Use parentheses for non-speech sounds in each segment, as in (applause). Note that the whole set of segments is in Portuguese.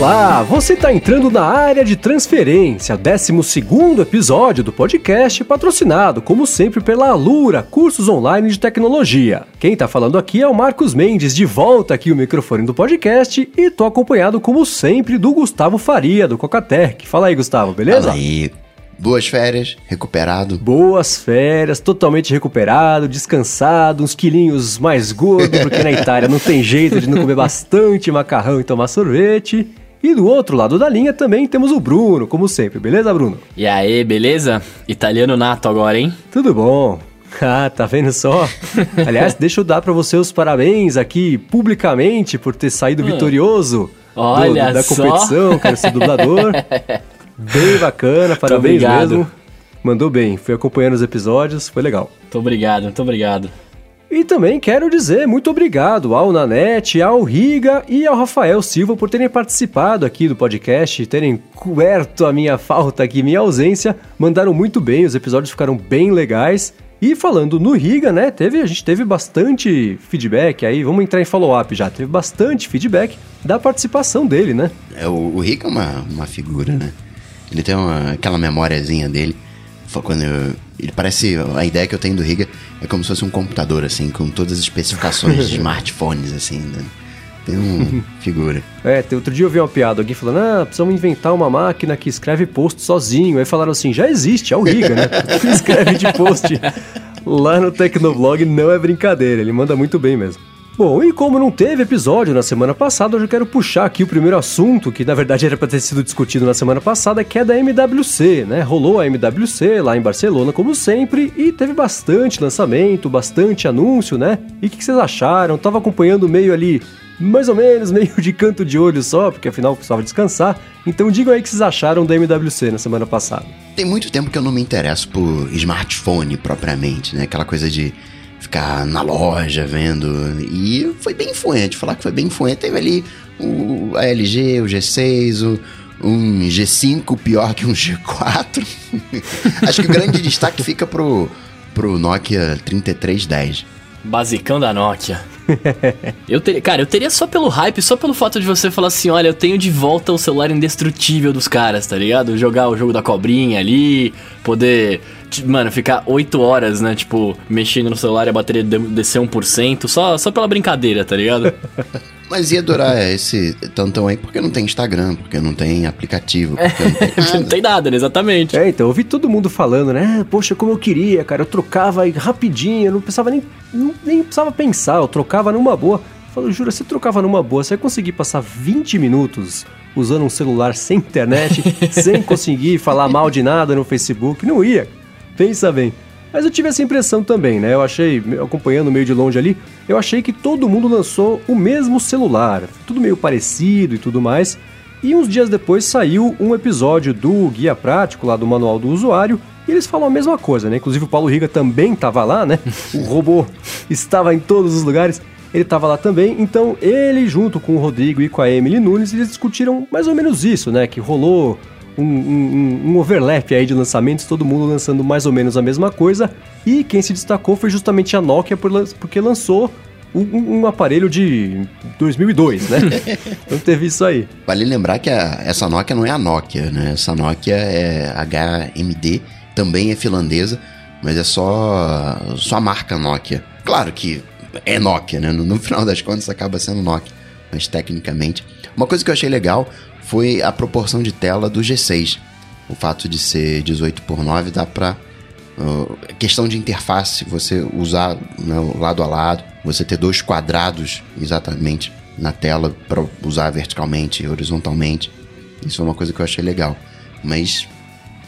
Olá, você está entrando na área de transferência, 12 episódio do podcast, patrocinado, como sempre, pela Alura, cursos online de tecnologia. Quem está falando aqui é o Marcos Mendes, de volta aqui o microfone do podcast, e tô acompanhado, como sempre, do Gustavo Faria, do Cocatec. Fala aí, Gustavo, beleza? Fala aí. Boas férias, recuperado. Boas férias, totalmente recuperado, descansado, uns quilinhos mais gordo, porque na Itália não tem jeito de não comer bastante macarrão e tomar sorvete. E do outro lado da linha também temos o Bruno, como sempre, beleza, Bruno? E aí, beleza? Italiano nato agora, hein? Tudo bom. (laughs) Ah, tá vendo só? (laughs) Aliás, deixa eu dar para você os parabéns aqui publicamente por ter saído ah. vitorioso Olha do, da só. competição, quero ser dublador. (laughs) Bem bacana, parabéns mesmo. Mandou bem, fui acompanhando os episódios, foi legal. Muito obrigado, muito obrigado. E também quero dizer muito obrigado ao Nanete, ao Riga e ao Rafael Silva por terem participado aqui do podcast, terem coberto a minha falta aqui, minha ausência. Mandaram muito bem, os episódios ficaram bem legais. E falando no Riga, né, teve, a gente teve bastante feedback aí, vamos entrar em follow-up já, teve bastante feedback da participação dele, né? É, o, o Riga é uma, uma figura, né? Ele tem uma, aquela memóriazinha dele. Quando eu, ele parece. A ideia que eu tenho do Riga é como se fosse um computador, assim, com todas as especificações de (laughs) smartphones, assim, né? Tem uma (laughs) figura. É, outro dia eu vi uma piada, alguém falando, ah, precisamos inventar uma máquina que escreve post sozinho. Aí falaram assim, já existe, é o Riga, né? (laughs) Escreve de post lá no Tecnoblog, não é brincadeira, ele manda muito bem mesmo. Bom, e como não teve episódio na semana passada, eu já quero puxar aqui o primeiro assunto, que na verdade (laughs) era para ter sido discutido na semana passada, que é da MWC, né? Rolou a MWC lá em Barcelona, como sempre, e teve bastante lançamento, bastante anúncio, né? E o que, que vocês acharam? Tava acompanhando meio ali mais ou menos, (laughs) meio de canto de olho só, porque afinal precisava descansar. Então digam aí o que vocês acharam da MWC na semana passada. Tem muito tempo que eu não me interesso por smartphone propriamente, né? Aquela coisa de ficar na loja vendo. E foi bem influente, falar que foi bem influente. Teve ali o, a LG, o G6, o, um G5 pior que um G4. (laughs) Acho que o grande destaque fica pro, pro Nokia 3310. Basicão da Nokia. eu cara, eu teria só pelo hype, só pelo fato de você falar assim, olha, eu tenho de volta o celular indestrutível dos caras, tá ligado? Jogar o jogo da cobrinha ali, poder, mano, ficar 8 horas, né, tipo, mexendo no celular e a bateria descer 1%, só, só pela brincadeira, tá ligado? (laughs) Mas ia durar esse tantão aí porque não tem Instagram, porque não tem aplicativo, porque não tem (laughs) nada. não tem nada, exatamente. É, então, eu vi todo mundo falando, né? Poxa, como eu queria, cara. Eu trocava rapidinho, eu não precisava nem, nem precisava pensar, eu trocava numa boa. Eu falo, jura, se trocava numa boa, você ia conseguir passar 20 minutos usando um celular sem internet, (laughs) sem conseguir falar mal de nada no Facebook? Não ia. Pensa bem. Mas eu tive essa impressão também, né? Eu achei, acompanhando meio de longe ali, eu achei que todo mundo lançou o mesmo celular, tudo meio parecido e tudo mais. E uns dias depois saiu um episódio do Guia Prático, lá do Manual do Usuário, e eles falam a mesma coisa, né? Inclusive o Paulo Riga também estava lá, né? (laughs) O robô estava em todos os lugares, ele estava lá também. Então ele, junto com o Rodrigo e com a Emily Nunes, eles discutiram mais ou menos isso, né? Que rolou um, um, um, overlap aí de lançamentos, todo mundo lançando mais ou menos a mesma coisa. E quem se destacou foi justamente a Nokia, porque lançou um, um, aparelho de 2002, né? (laughs) então teve isso aí. Vale lembrar que a, essa Nokia não é a Nokia, né? Essa Nokia é HMD, também é finlandesa, mas é só, só a marca Nokia. Claro que é Nokia, né? No, no (laughs) final das contas acaba sendo Nokia, mas tecnicamente. Uma coisa que eu achei legal foi a proporção de tela do G6. O fato de ser 18 por 9 dá para uh, questão de interface, você usar né, lado a lado, você ter dois quadrados exatamente na tela para usar verticalmente e horizontalmente. Isso é uma coisa que eu achei legal. Mas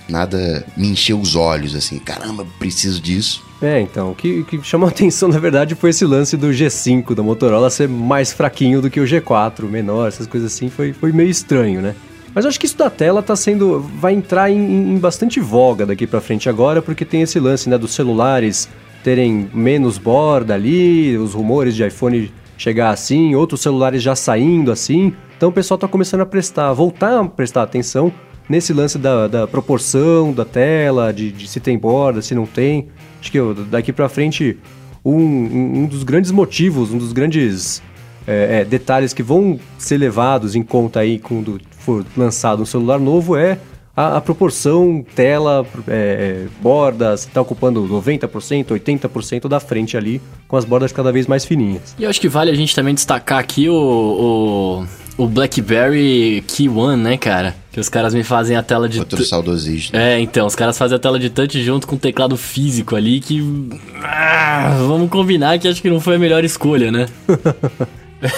nada me encheu os olhos assim, caramba, preciso disso. É, então, o que, que chamou a (laughs) atenção na verdade foi esse lance do G5 da Motorola ser mais fraquinho do que o G4, menor, essas coisas assim, foi, foi meio estranho, né? Mas eu acho que isso da tela tá sendo. vai entrar em, em bastante voga daqui para frente agora, porque tem esse lance, né, dos celulares terem menos borda ali, os rumores de iPhone chegar assim, outros celulares já saindo assim. Então o pessoal tá começando a prestar, voltar a prestar atenção nesse lance da, da proporção da tela, de, de, se tem borda, se não tem. Acho que daqui para frente, um, um, dos grandes motivos, um dos grandes é, é, detalhes que vão ser levados em conta aí quando for lançado um celular novo é a, a proporção tela, é, bordas, está ocupando 90%, 80% da frente ali, com as bordas cada vez mais fininhas. E acho que vale a gente também destacar aqui o, o, o BlackBerry Key One, né, cara? Que os caras me fazem a tela de... Outro saudosista. É, então, os caras fazem a tela de touch junto com o teclado físico ali, que... Ah, vamos combinar que acho que não foi a melhor escolha, né?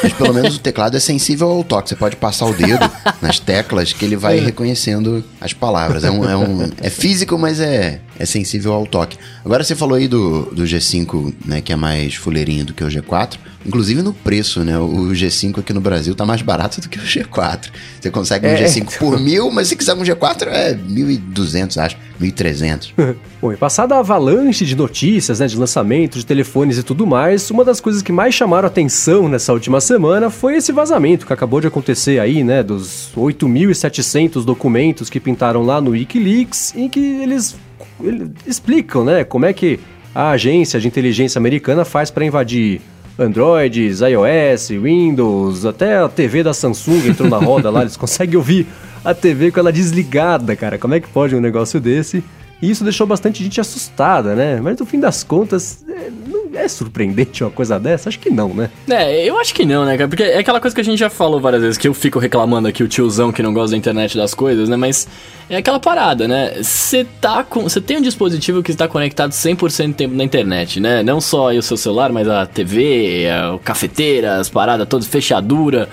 Mas pelo menos o teclado é sensível ao toque. Você pode passar o dedo nas teclas que ele vai é. reconhecendo as palavras. É, um, é, um, é físico, mas é, é sensível ao toque. Agora você falou aí do, do G5, né, que é mais fuleirinho do que o G4. Inclusive no preço, né? O G5 aqui no Brasil tá mais barato do que o G4. Você consegue um é, G5 então... por mil, mas se quiser um G4 é 1.200, acho. 1.300. (laughs) Bom, e passada a avalanche de notícias, né, de lançamento de telefones e tudo mais, uma das coisas que mais chamaram atenção nessa última semana foi esse vazamento que acabou de acontecer aí, né, dos 8.700 documentos que pintaram lá no WikiLeaks, em que eles, eles explicam, né, como é que a agência de inteligência americana faz para invadir Androids, iOS, Windows, até a TV da Samsung entrou na roda lá, eles conseguem ouvir a TV com ela desligada, cara. Como é que pode um negócio desse? E isso deixou bastante gente assustada, né? Mas no fim das contas, é, é surpreendente uma coisa dessa? Acho que não, né? É, eu acho que não, né, cara? Porque é aquela coisa que a gente já falou várias vezes, que eu fico reclamando aqui, o tiozão que não gosta da internet das coisas, né? Mas é aquela parada, né? Você tá com. Você tem um dispositivo que está conectado 100% do tempo na internet, né? Não só o seu celular, mas a TV, a cafeteira, as paradas todas, fechadura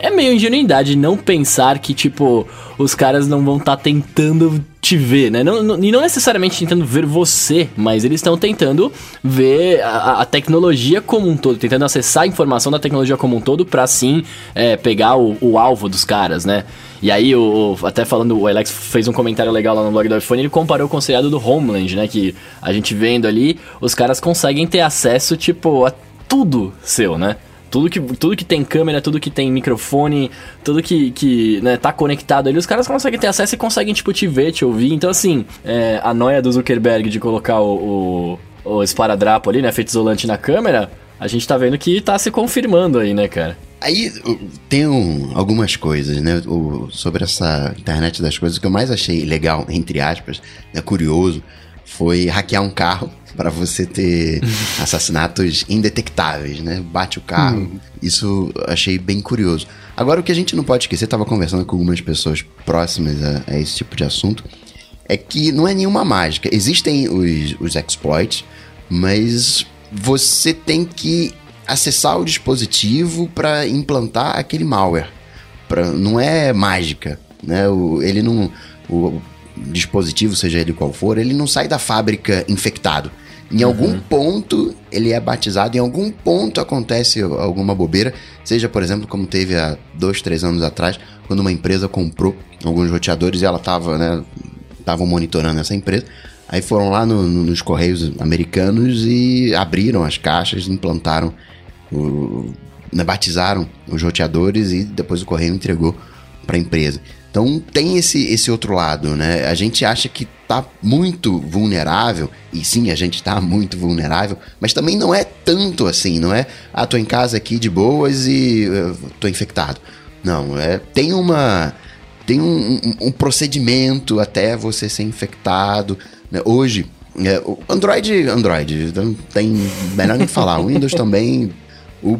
é meio ingenuidade não pensar que, tipo, os caras não vão estar tá tentando te ver, né? Não, não, e não necessariamente tentando ver você, mas eles estão tentando ver a, a, tecnologia como um todo, tentando acessar a informação da tecnologia como um todo para sim é, pegar o, o, alvo dos caras, né? E aí, o, até falando, o Alex fez um comentário legal lá no blog do iPhone, ele comparou com o seriado do Homeland, né? Que a gente vendo ali, os caras conseguem ter acesso, tipo, a tudo seu, né? Tudo que, tudo que tem câmera, tudo que tem microfone, tudo que, que né, tá conectado ali, os caras conseguem ter acesso e conseguem, tipo, te ver, te ouvir. Então, assim, é, a noia do Zuckerberg de colocar o, o, o esparadrapo ali, né, feito isolante na câmera, a gente tá vendo que tá se confirmando aí, né, cara? Aí tem um, algumas coisas, né? O, sobre essa internet das coisas, o que eu mais achei legal, entre aspas, né, curioso, foi hackear um carro para você ter (laughs) assassinatos indetectáveis, né? Bate o carro. Hum. Isso achei bem curioso. Agora, o que a gente não pode esquecer, estava conversando com algumas pessoas próximas a, a, esse tipo de assunto, é que não é nenhuma mágica. Existem os, os exploits, mas você tem que acessar o dispositivo para implantar aquele malware. Pra, não é mágica, né? O, ele não, o, dispositivo, seja ele qual for, ele não sai da fábrica infectado. Em uhum. algum ponto ele é batizado, em algum ponto acontece alguma bobeira, seja, por exemplo, como teve há dois, três anos atrás, quando uma empresa comprou alguns roteadores e ela estava, né, estavam monitorando essa empresa. Aí foram lá no, no, nos correios americanos e abriram as caixas, implantaram, o, né, batizaram os roteadores e depois o correio entregou para a empresa. Então tem esse, esse outro lado, né? A gente acha que tá muito vulnerável, e sim, a gente tá muito vulnerável, mas também não é tanto assim, não é? Ah, tô em casa aqui de boas e uh, tô infectado. Não, é tem uma tem um, um, um procedimento até você ser infectado. Né? Hoje, é, Android, Android, não tem melhor nem falar. Windows também, o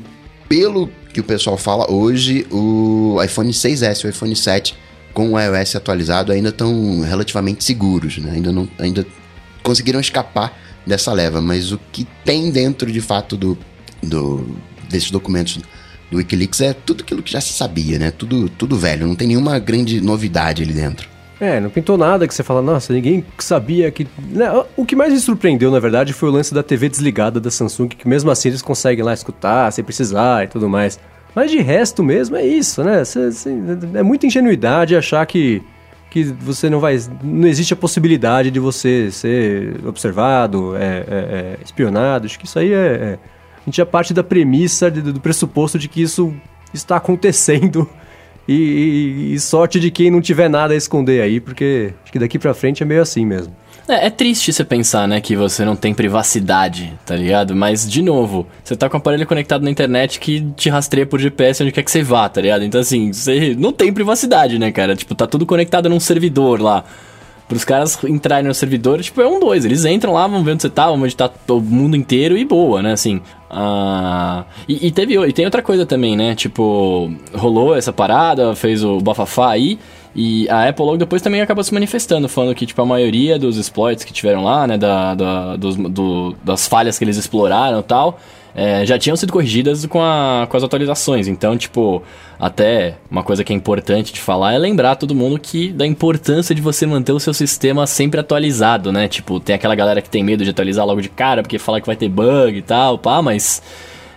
pelo que o pessoal fala hoje, o iPhone 6S, o iPhone 7 com o iOS atualizado ainda estão relativamente seguros, né? Ainda não ainda conseguiram escapar dessa leva, mas o que tem dentro de fato do, do desses documentos do WikiLeaks é tudo aquilo que já se sabia, né? Tudo tudo velho, não tem nenhuma grande novidade ali dentro. É, não pintou nada que você fala, nossa, ninguém sabia que. Né? O que mais me surpreendeu, na verdade, foi o lance da TV desligada da Samsung, que mesmo assim eles conseguem lá escutar sem precisar e tudo mais. Mas de resto mesmo é isso, né? É muita ingenuidade achar que, que você não vai. Não existe a possibilidade de você ser observado, é, é, é espionado. Acho que isso aí é. é a gente já parte da premissa, de, do pressuposto de que isso está acontecendo. E, e, e, sorte de quem não tiver nada a esconder aí, porque acho que daqui pra frente é meio assim mesmo. É, é, triste você pensar, né, que você não tem privacidade, tá ligado? Mas, de novo, você tá com o aparelho conectado na internet que te rastreia por GPS onde quer que você vá, tá ligado? Então, assim, você não tem privacidade, né, cara? Tipo, tá tudo conectado num servidor lá. Pros caras entrarem no servidor, tipo, é um dois. Eles entram lá, vão ver onde você tá, vão tá o mundo inteiro e boa, né? Assim. Uh... E, e, teve, e tem outra coisa também, né? Tipo, rolou essa parada, fez o bafafá aí. E a Apple logo depois também acabou se manifestando, falando que, tipo, a maioria dos exploits que tiveram lá, né? Da, da dos, do, das falhas que eles exploraram e tal é, já tinham sido corrigidas com, a, com as atualizações. Então, tipo, até uma coisa que é importante de falar é lembrar todo mundo que da importância de você manter o seu sistema sempre atualizado, né? Tipo, tem aquela galera que tem medo de atualizar logo de cara porque fala que vai ter bug e tal, pá, mas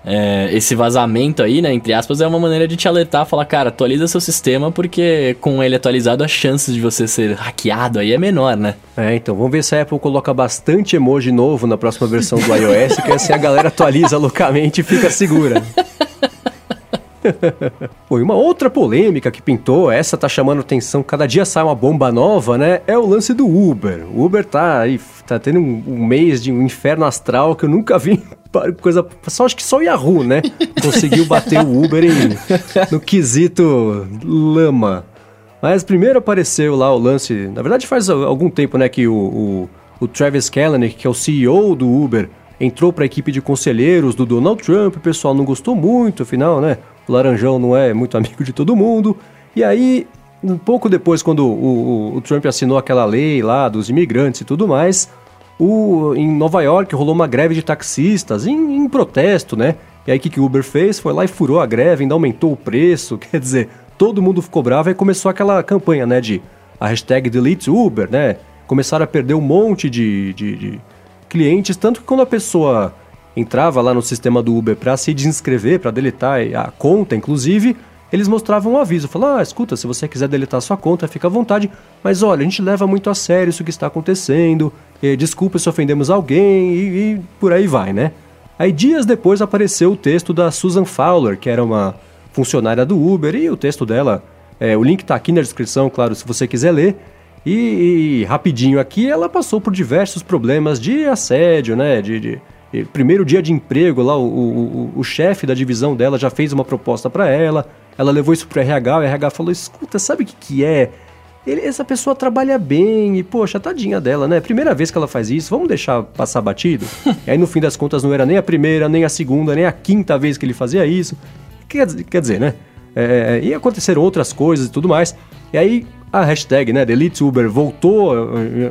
é, esse vazamento aí, né, entre aspas, é uma maneira de te alertar, falar, cara, atualiza seu sistema, porque com ele atualizado, a chance de você ser hackeado aí é menor, né? É, então, vamos ver se a Apple coloca bastante emoji novo na próxima versão do iOS, que assim a galera atualiza loucamente e fica segura. (laughs) (laughs) Pô, e uma outra polêmica que pintou, essa tá chamando atenção, cada dia sai uma bomba nova, né? É o lance do Uber. O Uber tá aí, tá tendo um, um mês de um inferno astral que eu nunca vi (laughs) coisa. Só, acho que só o Yahoo, né? (laughs) Conseguiu bater o Uber em, no quesito lama. Mas primeiro apareceu lá o lance. Na verdade, faz algum tempo, né, que o, o, o Travis Kalanick, que é o CEO do Uber, entrou para a equipe de conselheiros do Donald Trump. O pessoal não gostou muito, afinal, né? O Laranjão não é muito amigo de todo mundo. E aí, um pouco depois, quando o, o, o Trump assinou aquela lei lá dos imigrantes e tudo mais, o, em Nova York rolou uma greve de taxistas em, em protesto, né? E aí o que, que o Uber fez? Foi lá e furou a greve, ainda aumentou o preço, (laughs) quer dizer, todo mundo ficou bravo e começou aquela campanha, né, de a hashtag Delete Uber, né? Começaram a perder um monte de, de, de clientes, tanto que quando a pessoa entrava lá no sistema do Uber para se desinscrever, para deletar a conta, inclusive, eles mostravam um aviso, falavam, ah, escuta, se você quiser deletar sua conta, fica à vontade, mas olha, a gente leva muito a sério isso que está acontecendo, desculpa se ofendemos alguém, e, e por aí vai, né? Aí dias depois apareceu o texto da Susan Fowler, que era uma funcionária do Uber, e o texto dela, é, o link está aqui na descrição, claro, se você quiser ler, e, e, rapidinho aqui ela passou por diversos problemas de assédio, né, de, de primeiro dia de emprego lá, o, o, o chefe da divisão dela já fez uma proposta para ela, ela levou isso pro RH, o RH falou: escuta, sabe o que, que é? Ele, essa pessoa trabalha bem e, poxa, tadinha dela, né? Primeira vez que ela faz isso, vamos deixar passar batido? (laughs) e aí, no fim das contas, não era nem a primeira, nem a segunda, nem a quinta vez que ele fazia isso. Quer, quer dizer, né? É, e aconteceram outras coisas e tudo mais. E aí, a hashtag, né, Delete Uber voltou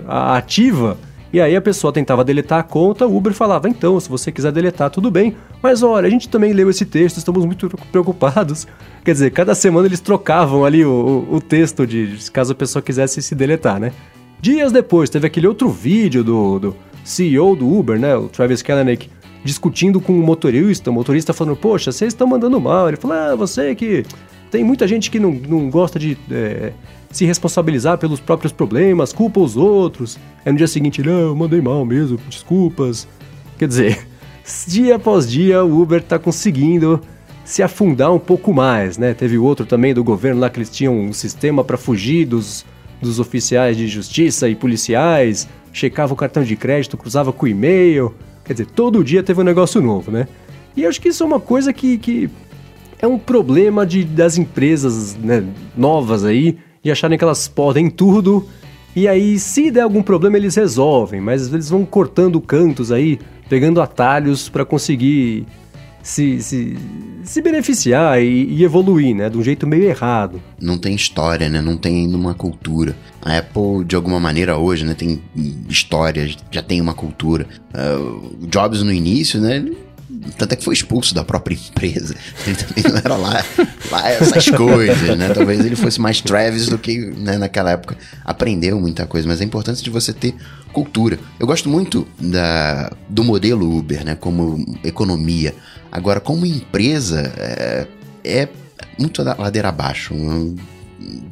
a, a ativa e aí a pessoa tentava deletar a conta, o Uber falava: então, se você quiser deletar, tudo bem, mas olha, a gente também leu esse texto, estamos muito preocupados. (laughs) Quer dizer, cada semana eles trocavam ali o, o, o texto de caso a pessoa quisesse se deletar, né? Dias depois, teve aquele outro vídeo do, do CEO do Uber, né, o Travis Kalanick, discutindo com o motorista, o motorista falando, poxa, vocês estão mandando mal. Ele falou, ah, você que... Tem muita gente que não, não gosta de é, se responsabilizar pelos próprios problemas, culpa os outros. Aí no dia seguinte, não, eu mandei mal mesmo, desculpas. Quer dizer, (laughs) dia após dia o Uber está conseguindo se afundar um pouco mais, né? Teve outro também do governo lá que eles tinham um sistema para fugir dos, dos oficiais de justiça e policiais, checava o cartão de crédito, cruzava com o e-mail. Quer dizer, todo dia teve um negócio novo, né? E acho que isso é uma coisa que, que é um problema de, das empresas né, novas aí, de acharem que elas podem tudo. E aí, se der algum problema, eles resolvem, mas eles vão cortando cantos aí, pegando atalhos para conseguir se, se, se beneficiar e, e, evoluir, né? De um jeito meio errado. Não tem história, né? Não tem ainda uma cultura. A Apple, de alguma maneira, hoje, né? Tem história, já tem uma cultura. Uh, Jobs no início, né? Tanto é que foi expulso da própria empresa. (laughs) Ele também não era lá, lá essas coisas, né? Talvez ele fosse mais Travis do que né, naquela época. Aprendeu muita coisa, mas é importante de você ter cultura. Eu gosto muito da, do modelo Uber, né? Como economia. Agora, como empresa, é, é muito ladeira abaixo.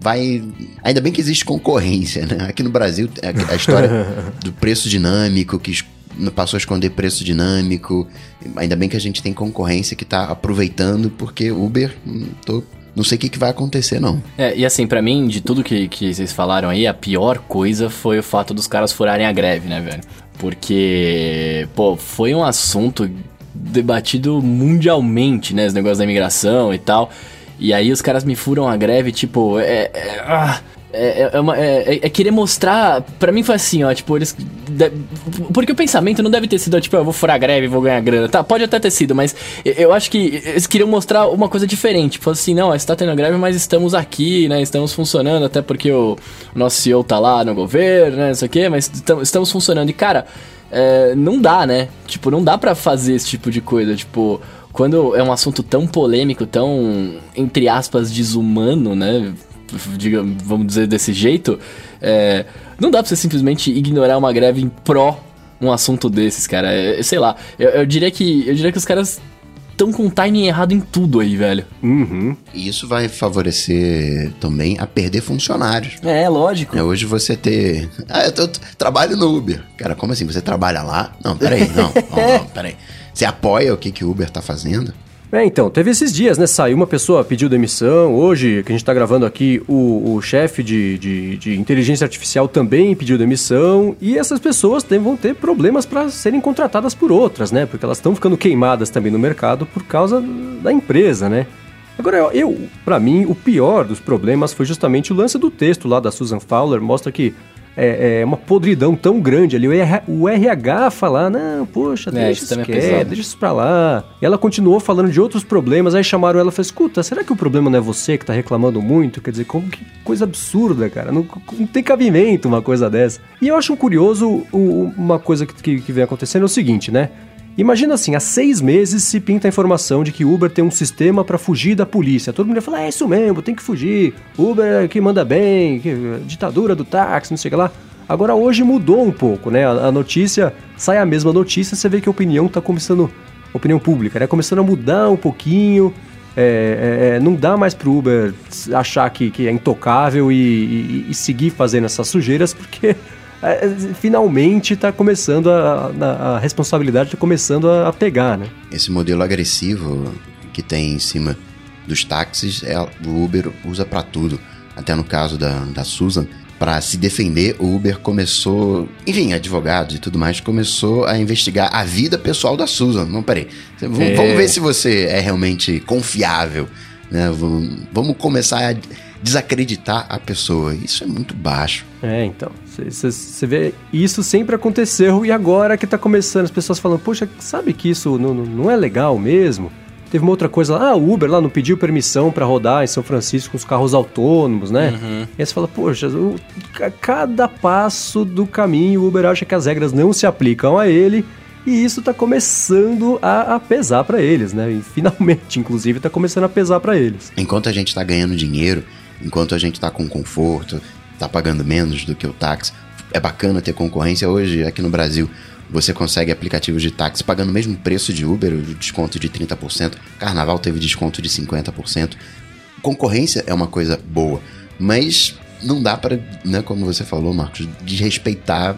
Vai. Ainda bem que existe concorrência, né? Aqui no Brasil, a, a história (laughs) do preço dinâmico que passou a esconder preço dinâmico. Ainda bem que a gente tem concorrência que está aproveitando, porque Uber, hum, tô não sei o que, que vai acontecer, não. É, e assim, pra mim, de tudo que, que vocês falaram aí, a pior coisa foi o fato dos caras furarem a greve, né, velho? Porque, pô, foi um assunto debatido mundialmente, né? Os negócios da imigração e tal. E aí os caras me furam a greve, tipo, é. é ah, é, é, é, uma, é, é, querer mostrar. Pra mim foi assim, ó, tipo, eles. Porque o pensamento não deve ter sido, tipo, eu vou furar greve vou ganhar grana. Tá, pode até ter sido, mas eu acho que eles queriam mostrar uma coisa diferente. Tipo assim, não, está tendo greve, mas estamos aqui, né? Estamos funcionando, até porque o, nosso CEO tá lá no governo, né? Não sei o quê, mas estamos funcionando. E, cara, é, não dá, né? Tipo, não dá para fazer esse tipo de coisa. Tipo, quando é um assunto tão polêmico, tão, entre aspas, desumano, né? Diga, vamos dizer desse jeito, é, não dá pra você simplesmente ignorar uma greve em pró um assunto desses, cara. É, sei lá, eu, eu, diria que eu diria que os caras estão com o timing errado em tudo aí, velho. Uhum. E isso vai favorecer também a perder funcionários. É, lógico. É hoje você ter. Ah, eu, tô, eu trabalho no Uber. Cara, como assim? Você trabalha lá? Não, peraí, não, (laughs) não, não, peraí. Você apoia o que, que o Uber tá fazendo? É, então, teve esses dias, né? Saiu uma pessoa, pediu demissão. Hoje, que a gente tá gravando aqui, o, o chefe de, de, de, inteligência artificial também pediu demissão. E essas pessoas tem, vão ter problemas para serem contratadas por outras, né? Porque elas estão ficando queimadas também no mercado por causa da empresa, né? Agora, eu, para mim, o pior dos problemas foi justamente o lance do texto lá da Susan Fowler. Mostra que é, é, uma podridão tão grande ali. O, RH, o RH falar, não, poxa, é, deixa isso, isso é deixa isso pra lá. E ela continuou falando de outros problemas, aí chamaram ela e falaram, escuta, será que o problema não é você que tá reclamando muito? Quer dizer, como que coisa absurda, cara. Não, não tem cabimento uma coisa dessa. E eu acho curioso uma coisa que, que, que vem acontecendo é o seguinte, né? Imagina assim, há seis meses se pinta a informação de que Uber tem um sistema para fugir da polícia. Todo mundo ia falar, é isso mesmo, tem que fugir. Uber é que manda bem, que, ditadura do táxi, não sei o que lá. Agora hoje mudou um pouco, né? A, notícia, sai a mesma notícia, você vê que a opinião tá começando, opinião pública, né? Começando a mudar um pouquinho. É, é, é não dá mais pro Uber achar que, que é intocável e, e, e seguir fazendo essas sujeiras, porque finalmente está começando a, a, a responsabilidade está começando a, a, pegar, né? Esse modelo agressivo que tem em cima dos táxis, é, o Uber usa para tudo. Até no caso da, da Susan, para se defender, o Uber começou, enfim, advogados e tudo mais, começou a investigar a vida pessoal da Susan. Não, peraí. Vamos, é. vamos ver se você é realmente confiável. Né? Vamos começar a desacreditar a pessoa. Isso é muito baixo. É, então. Você vê, isso sempre aconteceu e agora que tá começando, as pessoas falando, poxa, sabe que isso não, não é legal mesmo? Teve uma outra coisa lá, ah, o Uber lá não pediu permissão para rodar em São Francisco com os carros autônomos, né? Uhum. E aí você fala, poxa, o, a cada passo do caminho o Uber acha que as regras não se aplicam a ele e isso está começando a, a pesar para eles, né? E finalmente, (laughs) inclusive, está começando a pesar para eles. Enquanto a gente está ganhando dinheiro, enquanto a gente está com conforto, está pagando menos do que o táxi. É bacana ter concorrência. Hoje, aqui no Brasil, você consegue aplicativos de táxi pagando o mesmo preço de Uber, desconto de 30%. Carnaval teve desconto de 50%. Concorrência é uma coisa boa, mas não dá para, né, como você falou, Marcos, desrespeitar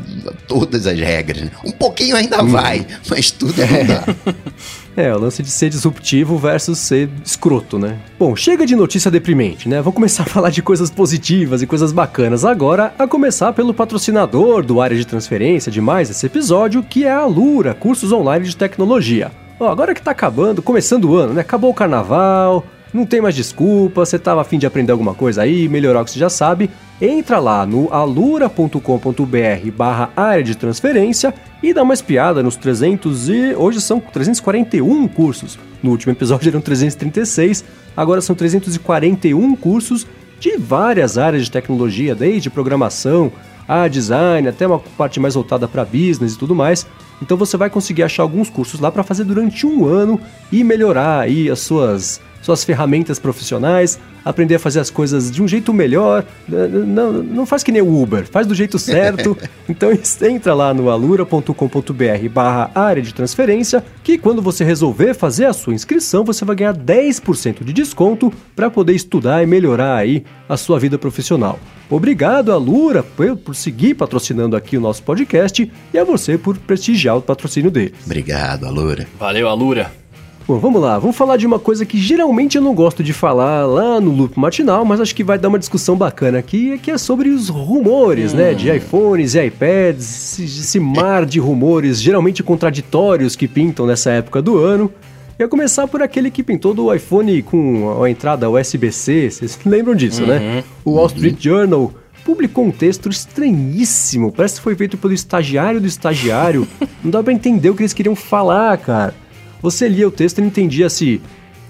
todas as regras. Né? Um pouquinho ainda hum. vai, mas tudo não dá. (laughs) É, o lance de ser disruptivo versus ser escroto, né? Bom, chega de notícia deprimente, né? Vamos começar a falar de coisas positivas e coisas bacanas agora, a começar pelo patrocinador do área de transferência de mais esse episódio, que é a Lura, cursos online de tecnologia. Ó, agora que tá acabando, começando o ano, né? Acabou o carnaval, não tem mais desculpa, você estava afim de aprender alguma coisa aí, melhorar o que você já sabe, entra lá no alura.com.br barra área de transferência e dá uma espiada nos 300 e... hoje são 341 cursos. No último episódio eram 336, agora são 341 cursos de várias áreas de tecnologia, desde programação a design, até uma parte mais voltada para business e tudo mais. Então você vai conseguir achar alguns cursos lá para fazer durante um ano e melhorar aí as suas suas ferramentas profissionais, aprender a fazer as coisas de um jeito melhor. Não, não faz que nem o Uber, faz do jeito certo. (laughs) então entra lá no alura.com.br barra área de transferência, que quando você resolver fazer a sua inscrição, você vai ganhar 10% de desconto para poder estudar e melhorar aí a sua vida profissional. Obrigado, Alura, por, por seguir patrocinando aqui o nosso podcast e a você por prestigiar o patrocínio dele. Obrigado, Alura. Valeu, Alura. Bom, vamos lá, vamos falar de uma coisa que geralmente eu não gosto de falar lá no Loop Matinal, mas acho que vai dar uma discussão bacana aqui, que é sobre os rumores, hum. né, de iPhones e iPads, esse mar de rumores geralmente contraditórios que pintam nessa época do ano. Ia começar por aquele que pintou do iPhone com a entrada USB-C, vocês (laughs) lembram disso, né? uhum. né? O Wall Street Journal publicou um texto estranhíssimo, parece que foi feito pelo estagiário do estagiário. (laughs) não dá pra entender o que eles queriam falar, cara. Você lia o texto e não entendia se.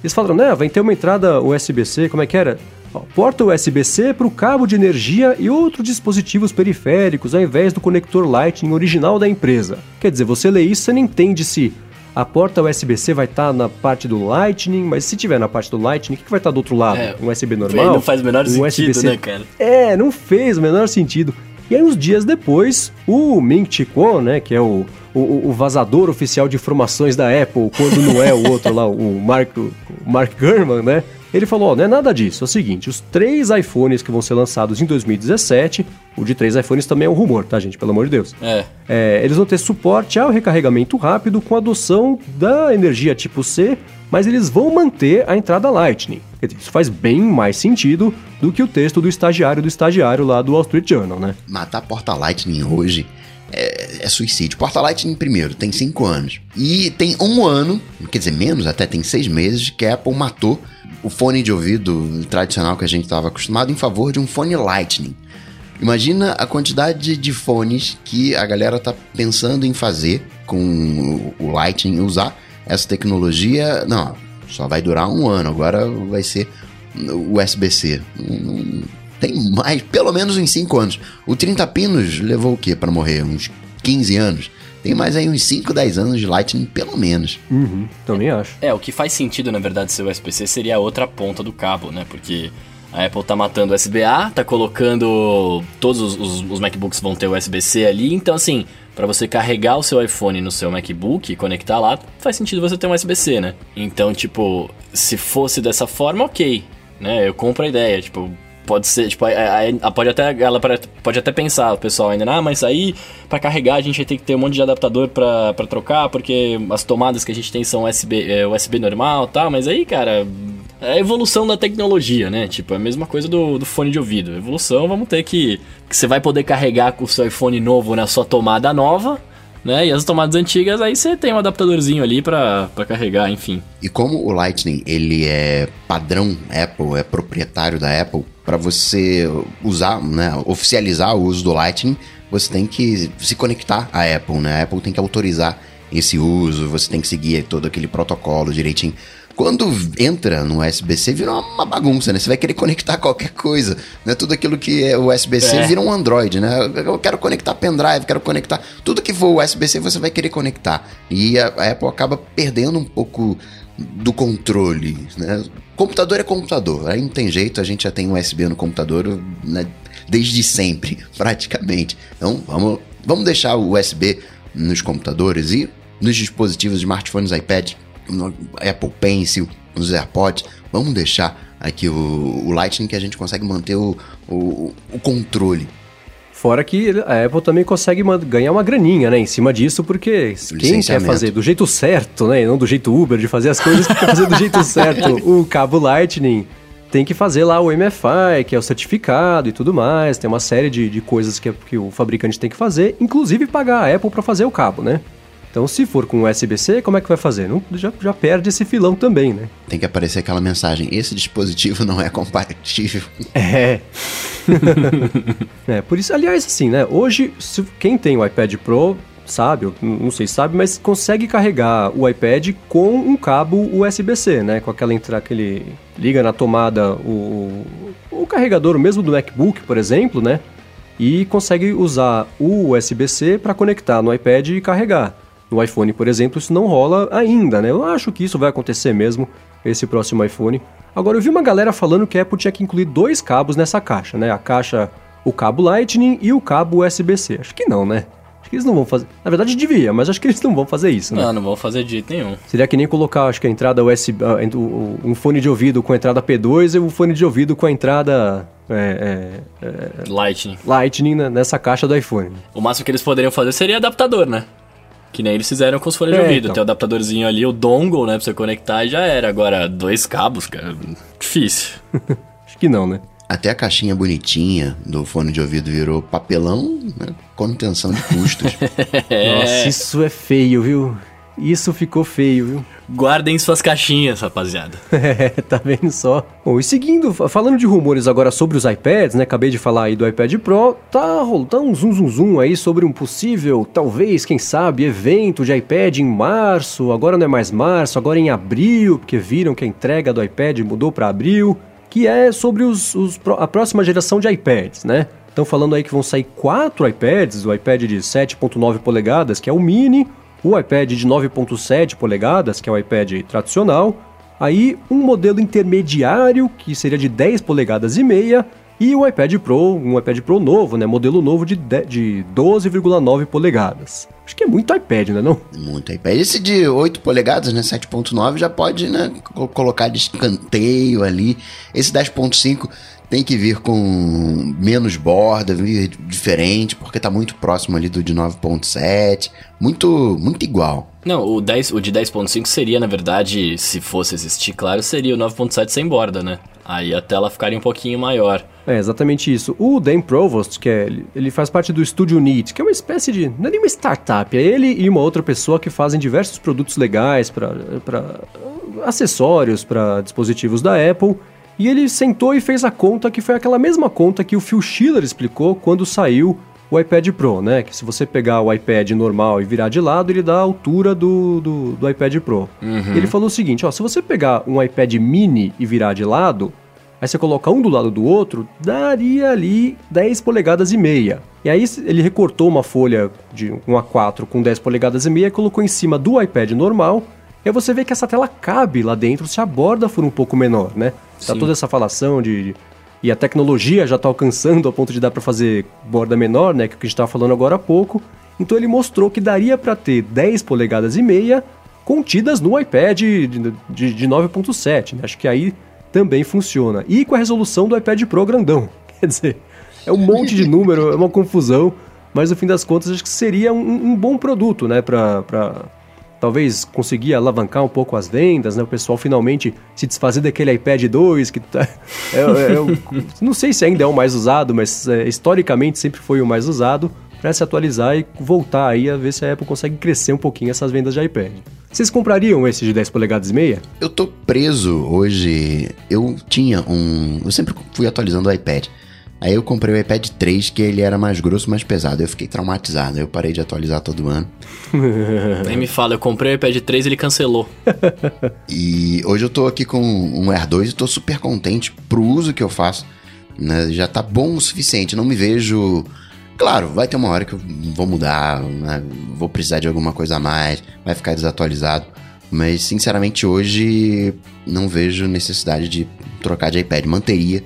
Eles falaram, né, vai ter uma entrada USB-C, como é que era? Ó, porta USB-C para o cabo de energia e outros dispositivos periféricos, ao invés do conector Lightning original da empresa. Quer dizer, você lê isso e não entende se a porta USB-C vai estar tá na parte do Lightning, mas se tiver na parte do Lightning, o que, que vai estar tá do outro lado? É, um USB normal? Não faz o menor um sentido, né, cara? É, não fez o menor sentido. E aí, uns dias depois, o Ming Chi Kuo, né, que é o, o, o, vazador oficial de informações da Apple, quando não é o outro lá, o Mark, o Mark Gurman, né, ele falou, ó, não é nada disso, é o seguinte, os três iPhones que vão ser lançados em 2017, o de três iPhones também é um rumor, tá, gente, pelo amor de Deus. É. é eles vão ter suporte ao recarregamento rápido com adoção da energia tipo C, mas eles vão manter a entrada Lightning. Isso faz bem mais sentido do que o texto do estagiário do estagiário lá do Wall Street Journal, né? Matar porta Lightning hoje é, é, suicídio. Porta Lightning, primeiro, tem cinco anos. E tem um ano, quer dizer, menos, até tem seis meses, que a Apple matou o fone de ouvido tradicional que a gente estava acostumado em favor de um fone Lightning. Imagina a quantidade de fones que a galera tá pensando em fazer com o Lightning, usar essa tecnologia. Não, só vai durar um ano, agora vai ser USB-C. Tem mais, pelo menos em 5 anos. O 30 pinos levou o quê para morrer? Uns 15 anos. Tem mais aí uns 5, 10 anos de Lightning, pelo menos. Uhum, também acho. É, o que faz sentido, na verdade, ser USB-C seria a outra ponta do cabo, né? Porque a Apple tá matando o USB-A, tá colocando. Todos os, os, os MacBooks vão ter USB-C ali, então assim, para você carregar o seu iPhone no seu MacBook e conectar lá, faz ssentido você ter um USB-C, né? Então, tipo, se fosse dessa forma, ok, né? Eu compro a ideia, tipo, pode ser, tipo, a, pode até, ela pode até pensar, o pessoal ainda, ah, mas aí para carregar a gente vai ter que ter um monte de adaptador para trocar, porque as tomadas que a gente tem são USB, é, USB normal tal, mas aí, cara, é a evolução da tecnologia, né? Tipo, é a mesma coisa do, do fone de ouvido. Evolução, vamos ter que, que você vai poder carregar com o seu iPhone novo na sua tomada nova, né? E as tomadas antigas, aí você tem um adaptadorzinho ali para carregar, enfim. E como o Lightning, ele é padrão Apple, é proprietário da Apple, para você usar, né, oficializar o uso do Lightning, você tem que se conectar à Apple, né? A Apple tem que autorizar esse uso, você tem que seguir todo aquele protocolo direitinho. Quando entra no USB-C, vira uma bagunça, né? Você vai querer conectar qualquer coisa, né? Tudo aquilo que é USB-C é. vira um Android, né? Eu quero conectar pendrive, quero conectar... Tudo que for USB-C você vai querer conectar. E a Apple acaba perdendo um pouco do controle, né? Computador é computador, aí não tem jeito, a gente já tem USB no computador né? desde sempre, (laughs) praticamente. Então, vamos, vamos deixar o USB nos computadores e nos dispositivos smartphones, iPad no Apple Pencil, nos AirPods. Vamos deixar aqui o, o Lightning que a gente consegue manter o, o, o controle. Fora que a Apple também consegue ganhar uma graninha, né, em cima disso, porque quem quer fazer do jeito certo, né, e não do jeito Uber, de fazer as coisas que quer fazer do jeito (laughs) certo, o cabo Lightning tem que fazer lá o MFI, que é o certificado e tudo mais, tem uma série de, de coisas que, que o fabricante tem que fazer, inclusive pagar a Apple para fazer o cabo, né? Então, se for com USB-C, como é que vai fazer? Não, já, já perde esse filão também, né? Tem que aparecer aquela mensagem: esse dispositivo não é compatível. (laughs) É. (laughs) é, por isso, aliás, assim, né? Hoje, se, quem tem o iPad Pro sabe, não sei se sabe, mas consegue carregar o iPad com um cabo USB-C, né? Com aquela entrada que ele liga na tomada o, o carregador mesmo do MacBook, por exemplo, né? E consegue usar o USB-C para conectar no iPad e carregar. No iPhone, por exemplo, isso não rola ainda, né? Eu acho que isso vai acontecer mesmo, esse próximo iPhone. Agora, eu vi uma galera falando que a Apple tinha que incluir dois cabos nessa caixa, né? A caixa, o cabo Lightning e o cabo USB-C. Acho que não, né? Acho que eles não vão fazer. Na verdade, devia, mas acho que eles não vão fazer isso, né? Não, não vão fazer de jeito nenhum. Seria que nem colocar, acho que a entrada USB, ah, um fone de ouvido com a entrada P2 e um fone de ouvido com a entrada é, é, é, Lightning. Lightning nessa caixa do iPhone. O máximo que eles poderiam fazer seria adaptador, né? Que nem eles fizeram com os fones É, de ouvido. então. Tem o adaptadorzinho ali, o dongle, né? Pra você conectar e já era. Agora, dois cabos, cara. Difícil. (laughs) Acho que não, né? Até a caixinha bonitinha do fone de ouvido virou papelão, né? Contenção de custos. (laughs) Nossa, isso é feio, viu? Isso ficou feio, viu? Guardem suas caixinhas, rapaziada. (laughs) É, tá vendo só? Bom, e seguindo, fa- falando de rumores agora sobre os iPads, né? Acabei de falar aí do iPad Pro, tá rolando um zum zum zum aí sobre um possível, talvez, quem sabe, evento de iPad em março. Agora não é mais março, agora é em abril, porque viram que a entrega do iPad mudou para abril, que é sobre os, os a próxima geração de iPads, né? Estão falando aí que vão sair quatro iPads, o iPad de 7.9 polegadas, que é o mini, o iPad de 9.7 polegadas, que é o iPad tradicional, aí um modelo intermediário, que seria de 10 polegadas e meia, e o iPad Pro, um iPad Pro novo, né, modelo novo de, de, de 12,9 polegadas. Acho que é muito iPad, né, não? Muito iPad. Esse de 8 polegadas, né? 7.9 já pode, né? co- Colocar de escanteio ali. Esse 10.5 tem que vir com menos borda, vir diferente, porque tá muito próximo ali do de 9.7. Muito, muito igual. Não, o, 10, o de 10.5 seria, na verdade, se fosse existir, claro, seria o 9.7 sem borda, né? Aí a tela ficaria um pouquinho maior. É exatamente isso. O Dan Provost, que é, ele- ele faz parte do Studio Neat, que é uma espécie de. Não é nem uma startup, é ele e uma outra pessoa que fazem diversos produtos legais para acessórios para dispositivos da Apple. E ele sentou e fez a conta que foi aquela mesma conta que o Phil Schiller explicou quando saiu o iPad Pro, né? Que se você pegar o iPad normal e virar de lado, ele dá a altura do, do, do iPad Pro. Ele falou o seguinte: ó, se você pegar um iPad mini e virar de lado, Aí você coloca um do lado do outro, daria ali 10 polegadas e meia. E aí ele recortou uma folha de um A4 com 10 polegadas e meia e colocou em cima do iPad normal. E aí você vê que essa tela cabe lá dentro se a borda for um pouco menor, né? Tá Sim. toda essa falação de... E a tecnologia já tá alcançando a ponto de dar para fazer borda menor, né? Que é o que a gente tava falando agora há pouco. Então ele mostrou que daria para ter 10 polegadas e meia contidas no iPad de, de, de 9.7, né? Acho que aí também funciona. E com a resolução do iPad Pro grandão. (laughs) Quer dizer, é um monte de número, é uma confusão, mas no fim das contas acho que seria um, um bom produto, né? Pra talvez conseguir alavancar um pouco as vendas, né? O pessoal finalmente se desfazer daquele iPad 2 que (laughs) é, é- não sei se ainda é o mais usado, mas é, historicamente sempre foi o mais usado para se atualizar e voltar aí a ver se a Apple consegue crescer um pouquinho essas vendas de iPad. Vocês comprariam esse de 10 polegadas e meia? Eu tô preso hoje. Eu tinha um. Eu sempre fui atualizando o iPad. Aí eu comprei o iPad 3, que ele era mais grosso, mais pesado. Eu fiquei traumatizado. Eu parei de atualizar todo ano. (laughs) Nem me fala, eu comprei o iPad 3 e ele cancelou. (laughs) E hoje eu tô aqui com um Air 2 e tô super contente pro uso que eu faço. né? Já tá bom o suficiente. Não me vejo. Claro, vai ter uma hora que eu vou mudar, né? vou precisar de alguma coisa a mais, vai ficar desatualizado. Mas, sinceramente, hoje não vejo necessidade de trocar de iPad. Manteria.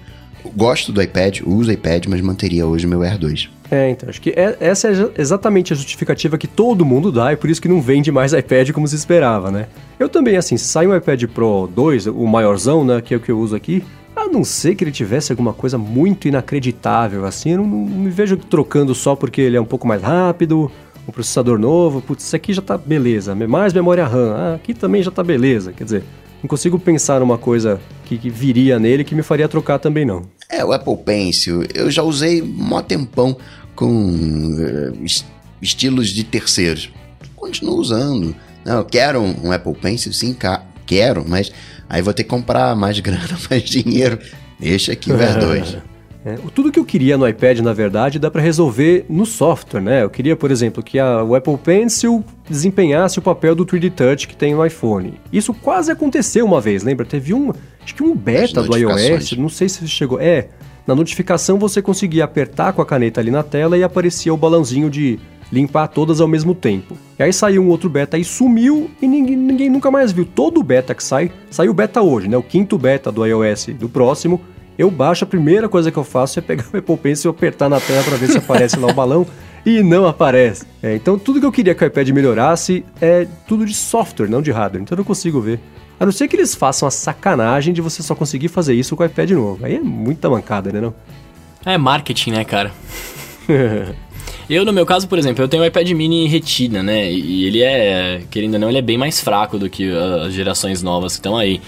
Gosto do iPad, uso iPad, mas manteria hoje meu Air 2. É, então, acho que é- essa é exa- exatamente a justificativa que todo mundo dá e por isso que não vende mais iPad como se esperava, né? Eu também, assim, se sair um iPad Pro 2, o maiorzão, né, que é o que eu uso aqui, a não ser que ele tivesse alguma coisa muito inacreditável, assim, eu não, não me vejo trocando só porque ele é um pouco mais rápido, um processador novo, putz, isso aqui já tá beleza, mais memória RAM, ah, aqui também já tá beleza, quer dizer, não consigo pensar numa coisa que, que viria nele que me faria trocar também não. É, o Apple Pencil, eu já usei mó tempão com eh, es- estilos de terceiros. Continuo usando. Não, eu quero um, um Apple Pencil, sim, quero, mas aí vou ter que comprar mais (laughs) grana, mais dinheiro. Deixa aqui o Air 2. É, tudo que eu queria no iPad, na verdade, dá para resolver no software, né? Eu queria, por exemplo, que a, o Apple Pencil desempenhasse o papel do 3D Touch que tem no iPhone. Isso quase aconteceu uma vez, lembra? Teve um, acho que um beta do iOS, não sei se chegou. É, na notificação você conseguia apertar com a caneta ali na tela e aparecia o balãozinho de limpar todas ao mesmo tempo. E aí saiu um outro beta e sumiu e ninguém, ninguém nunca mais viu. Todo beta que sai, saiu o beta hoje, né? O quinto beta do iOS do próximo. Eu baixo, a primeira coisa que eu faço é pegar o Apple Pencil e apertar na tela para ver se aparece lá o balão e não aparece. É, então tudo que eu queria que o iPad melhorasse é tudo de software, não de hardware. Então eu não consigo ver. A não ser que eles façam a sacanagem de você só conseguir fazer isso com o iPad novo. Aí é muita mancada, né não? É marketing, né, cara? (laughs) Eu, no meu caso, por exemplo, eu tenho um iPad mini retina, né? E ele é, querendo ou não, ele é bem mais fraco do que as gerações novas que estão aí.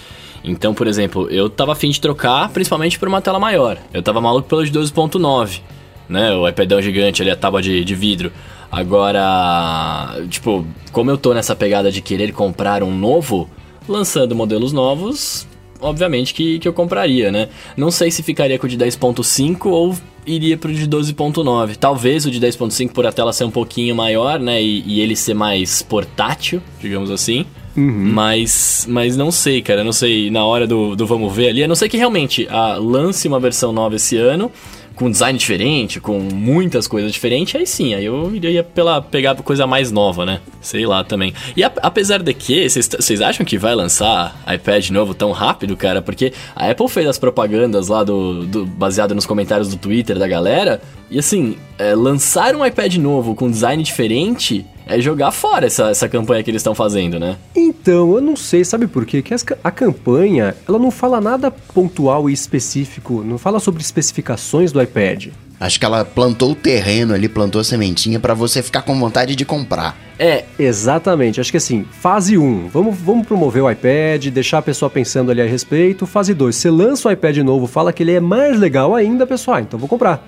Então, por exemplo, eu tava afim de trocar, principalmente por uma tela maior. Eu tava maluco pelo de 12.9, né? O iPadão gigante ali, a tábua de, de vidro. Agora, tipo, como eu tô nessa pegada de querer comprar um novo, lançando modelos novos, obviamente que, que eu compraria, né? Não sei se ficaria com o de 10.5 ou iria pro de 12.9. Talvez o de 10.5 por a tela ser um pouquinho maior, né? E, e ele ser mais portátil, digamos assim. Uhum. Mas, mas não sei, cara. Não sei na hora do, do vamos ver ali. A não ser que realmente a, lance uma versão nova esse ano com design diferente, com muitas coisas diferentes, aí sim, aí eu iria pela pegar coisa mais nova, né? Sei lá também. E a, apesar de que, vocês acham que vai lançar iPad novo tão rápido, cara? Porque a Apple fez as propagandas lá do, do baseado nos comentários do Twitter da galera, e assim, é, lançar um iPad novo com design diferente é jogar fora essa, essa campanha que eles estão fazendo, né? Então, eu não sei, sabe por quê? Que a campanha, ela não fala nada pontual e específico, não fala sobre especificações do iPad. Acho que ela plantou o terreno ali, plantou a sementinha para você ficar com vontade de comprar. É, exatamente. Acho que assim, fase 1, vamos, vamos promover o iPad, deixar a pessoa pensando ali a respeito. Fase 2, você lança o iPad novo, fala que ele é mais legal ainda, pessoal, ah, então vou comprar.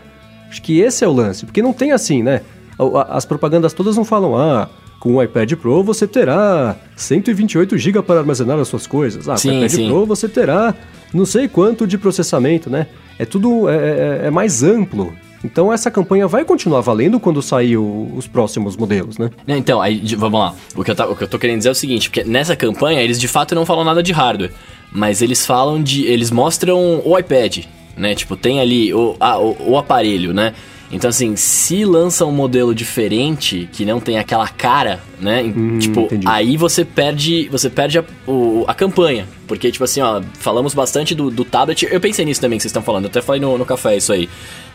Acho que esse é o lance, porque não tem assim, né? As propagandas todas não falam, ah, com o iPad Pro você terá 128 GB para armazenar as suas coisas. Ah, sim, com o iPad sim. Pro você terá não sei quanto de processamento, né? É tudo é, é, é mais amplo. Então essa campanha vai continuar valendo quando sair o, os próximos modelos, né? Então, aí, vamos lá. O que, eu tá, o que eu tô querendo dizer é o seguinte, porque nessa campanha eles de fato não falam nada de hardware, mas eles falam de... eles mostram o iPad, né? Tipo, tem ali o, a, o, o aparelho, né? Então, assim, se lança um modelo diferente, que não tem aquela cara, né? Hum, tipo, entendi. aí você perde, você perde a, o, a campanha. Porque, tipo assim, ó, falamos bastante do, do tablet. Eu pensei nisso também que vocês estão falando, eu até falei no, no café isso aí.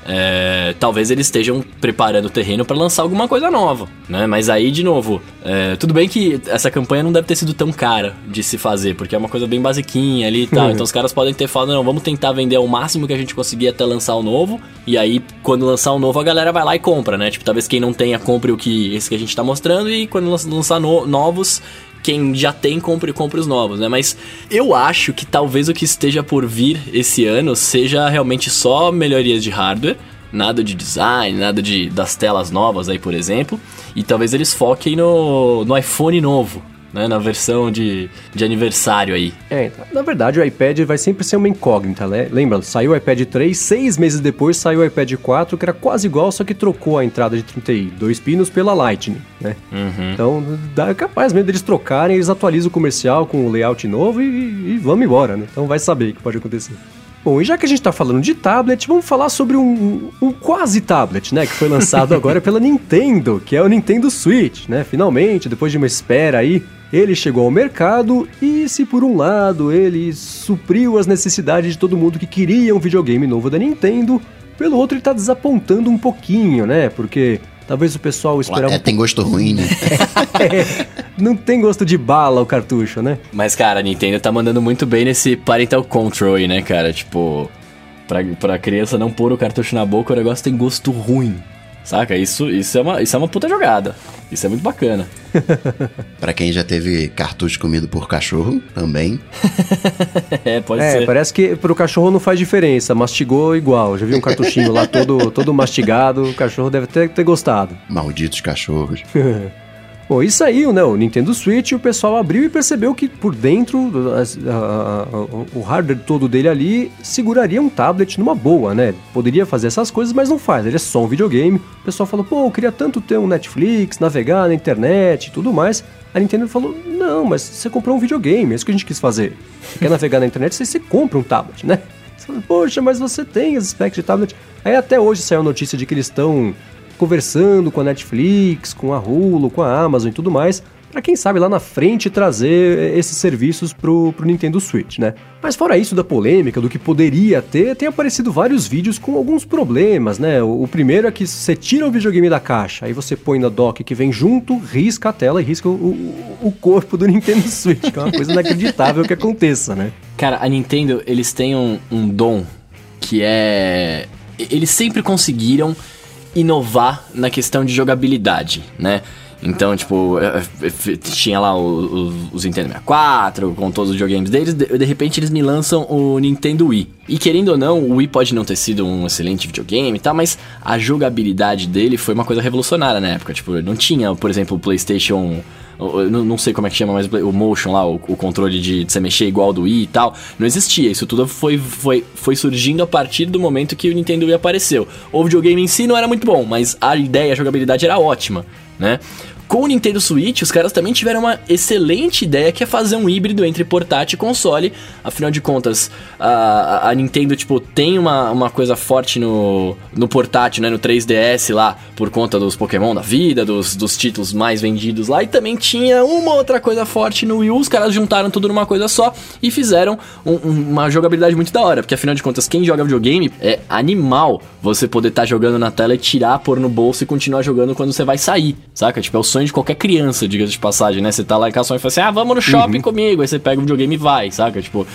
É, talvez eles estejam preparando o terreno para lançar alguma coisa nova, né? Mas aí, de novo, é, tudo bem que essa campanha não deve ter sido tão cara de se fazer, porque é uma coisa bem basiquinha ali e tal. então os caras podem ter falado, não, vamos tentar vender o máximo que a gente conseguir até lançar o novo. E aí, quando lançar o novo, a galera vai lá e compra, né? Tipo, talvez quem não tenha compre o que esse que a gente tá mostrando e quando lançar no, novos, quem já tem compre, compre os novos, né? Mas eu acho que talvez o que esteja por vir esse ano seja realmente só melhorias de hardware, nada de design, nada de das telas novas aí, por exemplo, e talvez eles foquem no, no iPhone novo, né, na versão de, de aniversário aí. É, na verdade o iPad vai sempre ser uma incógnita, né? Lembra, saiu o iPad 3, seis meses depois saiu o iPad 4, que era quase igual, só que trocou a entrada de 32 pinos pela Lightning, né? Uhum. Então, dá capaz mesmo deles trocarem, eles atualizam o comercial com o layout novo e, e vamos embora, né? Então vai saber o que pode acontecer. Bom, e já que a gente está falando de tablet, vamos falar sobre um, um, quase tablet, né? Que foi lançado (laughs) agora pela Nintendo, que é o Nintendo Switch, né? Finalmente, depois de uma espera aí, ele chegou ao mercado e, se por um lado ele supriu as necessidades de todo mundo que queria um videogame novo da Nintendo, pelo outro ele está desapontando um pouquinho, né? Porque talvez o pessoal esperava. É, tem gosto ruim, né? (laughs) é, não tem gosto de bala o cartucho, né? Mas, cara, a Nintendo tá mandando muito bem nesse parental control aí, né, cara? Tipo, pra, pra criança não pôr o cartucho na boca, o negócio tem gosto ruim. Saca? Isso, isso, é uma, isso é uma puta jogada. Isso é muito bacana. (laughs) para quem já teve cartucho comido por cachorro, também. (laughs) é, pode é, ser. Parece que pro cachorro não faz diferença. Mastigou igual. Já vi um cartuchinho lá todo, (laughs) todo mastigado. O cachorro deve ter, ter gostado. Malditos cachorros. Bom, e saiu, né? O Nintendo Switch, o pessoal abriu e percebeu que por dentro, o hardware todo dele ali seguraria um tablet numa boa, né? Poderia fazer essas coisas, mas não faz, ele é só um videogame. O pessoal falou, pô, eu queria tanto ter um Netflix, navegar na internet e tudo mais. A Nintendo falou, não, mas você comprou um videogame, é isso que a gente quis fazer. Quer navegar na internet, você, você compra um tablet, né? Você Poxa, mas você tem esse specs de tablet. Aí até hoje saiu a notícia de que eles estão conversando com a Netflix, com a Hulu, com a Amazon e tudo mais, para quem sabe lá na frente trazer esses serviços pro, pro Nintendo Switch, né? Mas fora isso da polêmica, do que poderia ter, tem aparecido vários vídeos com alguns problemas, né? O, o primeiro é que você tira o videogame da caixa, aí você põe na dock que vem junto, risca a tela e risca o, o, corpo do Nintendo Switch, que é uma coisa inacreditável que aconteça, né? Cara, a Nintendo, eles têm um, um dom que é... Eles sempre conseguiram inovar na questão de jogabilidade, né? Então, tipo, é, é, tinha lá o, o, os Nintendo 64, com todos os videogames deles, de, de, repente eles me lançam o Nintendo Wii. E querendo ou não, o Wii pode não ter sido um excelente videogame e tal, mas a jogabilidade dele foi uma coisa revolucionária na época. Tipo, não tinha, por exemplo, o PlayStation não, não sei como é que chama, mas o motion lá, o, o controle de, de você mexer igual do Wii e tal, não existia. Isso tudo foi, foi, foi surgindo a partir do momento que o Nintendo Wii apareceu. O videogame em si não era muito bom, mas a ideia, a jogabilidade era ótima, né? Com o Nintendo Switch, os caras também tiveram uma excelente ideia que é fazer um híbrido entre portátil e console. Afinal de contas, a, a Nintendo, tipo, tem uma, uma coisa forte no, no portátil, né? No 3DS lá, por conta dos Pokémon da vida, dos, dos títulos mais vendidos lá. E também tinha uma outra coisa forte no Wii U. Os caras juntaram tudo numa coisa só e fizeram um, uma jogabilidade muito da hora. Porque afinal de contas, quem joga videogame é animal você poder estar tá jogando na tela e tirar, pôr no bolso e continuar jogando quando você vai sair, saca? Tipo, é o sonho de qualquer criança, diga de passagem, né? Você tá lá em casa e fala assim, ah, vamos no shopping uhum. comigo. Aí você pega o videogame e vai, saca? Tipo,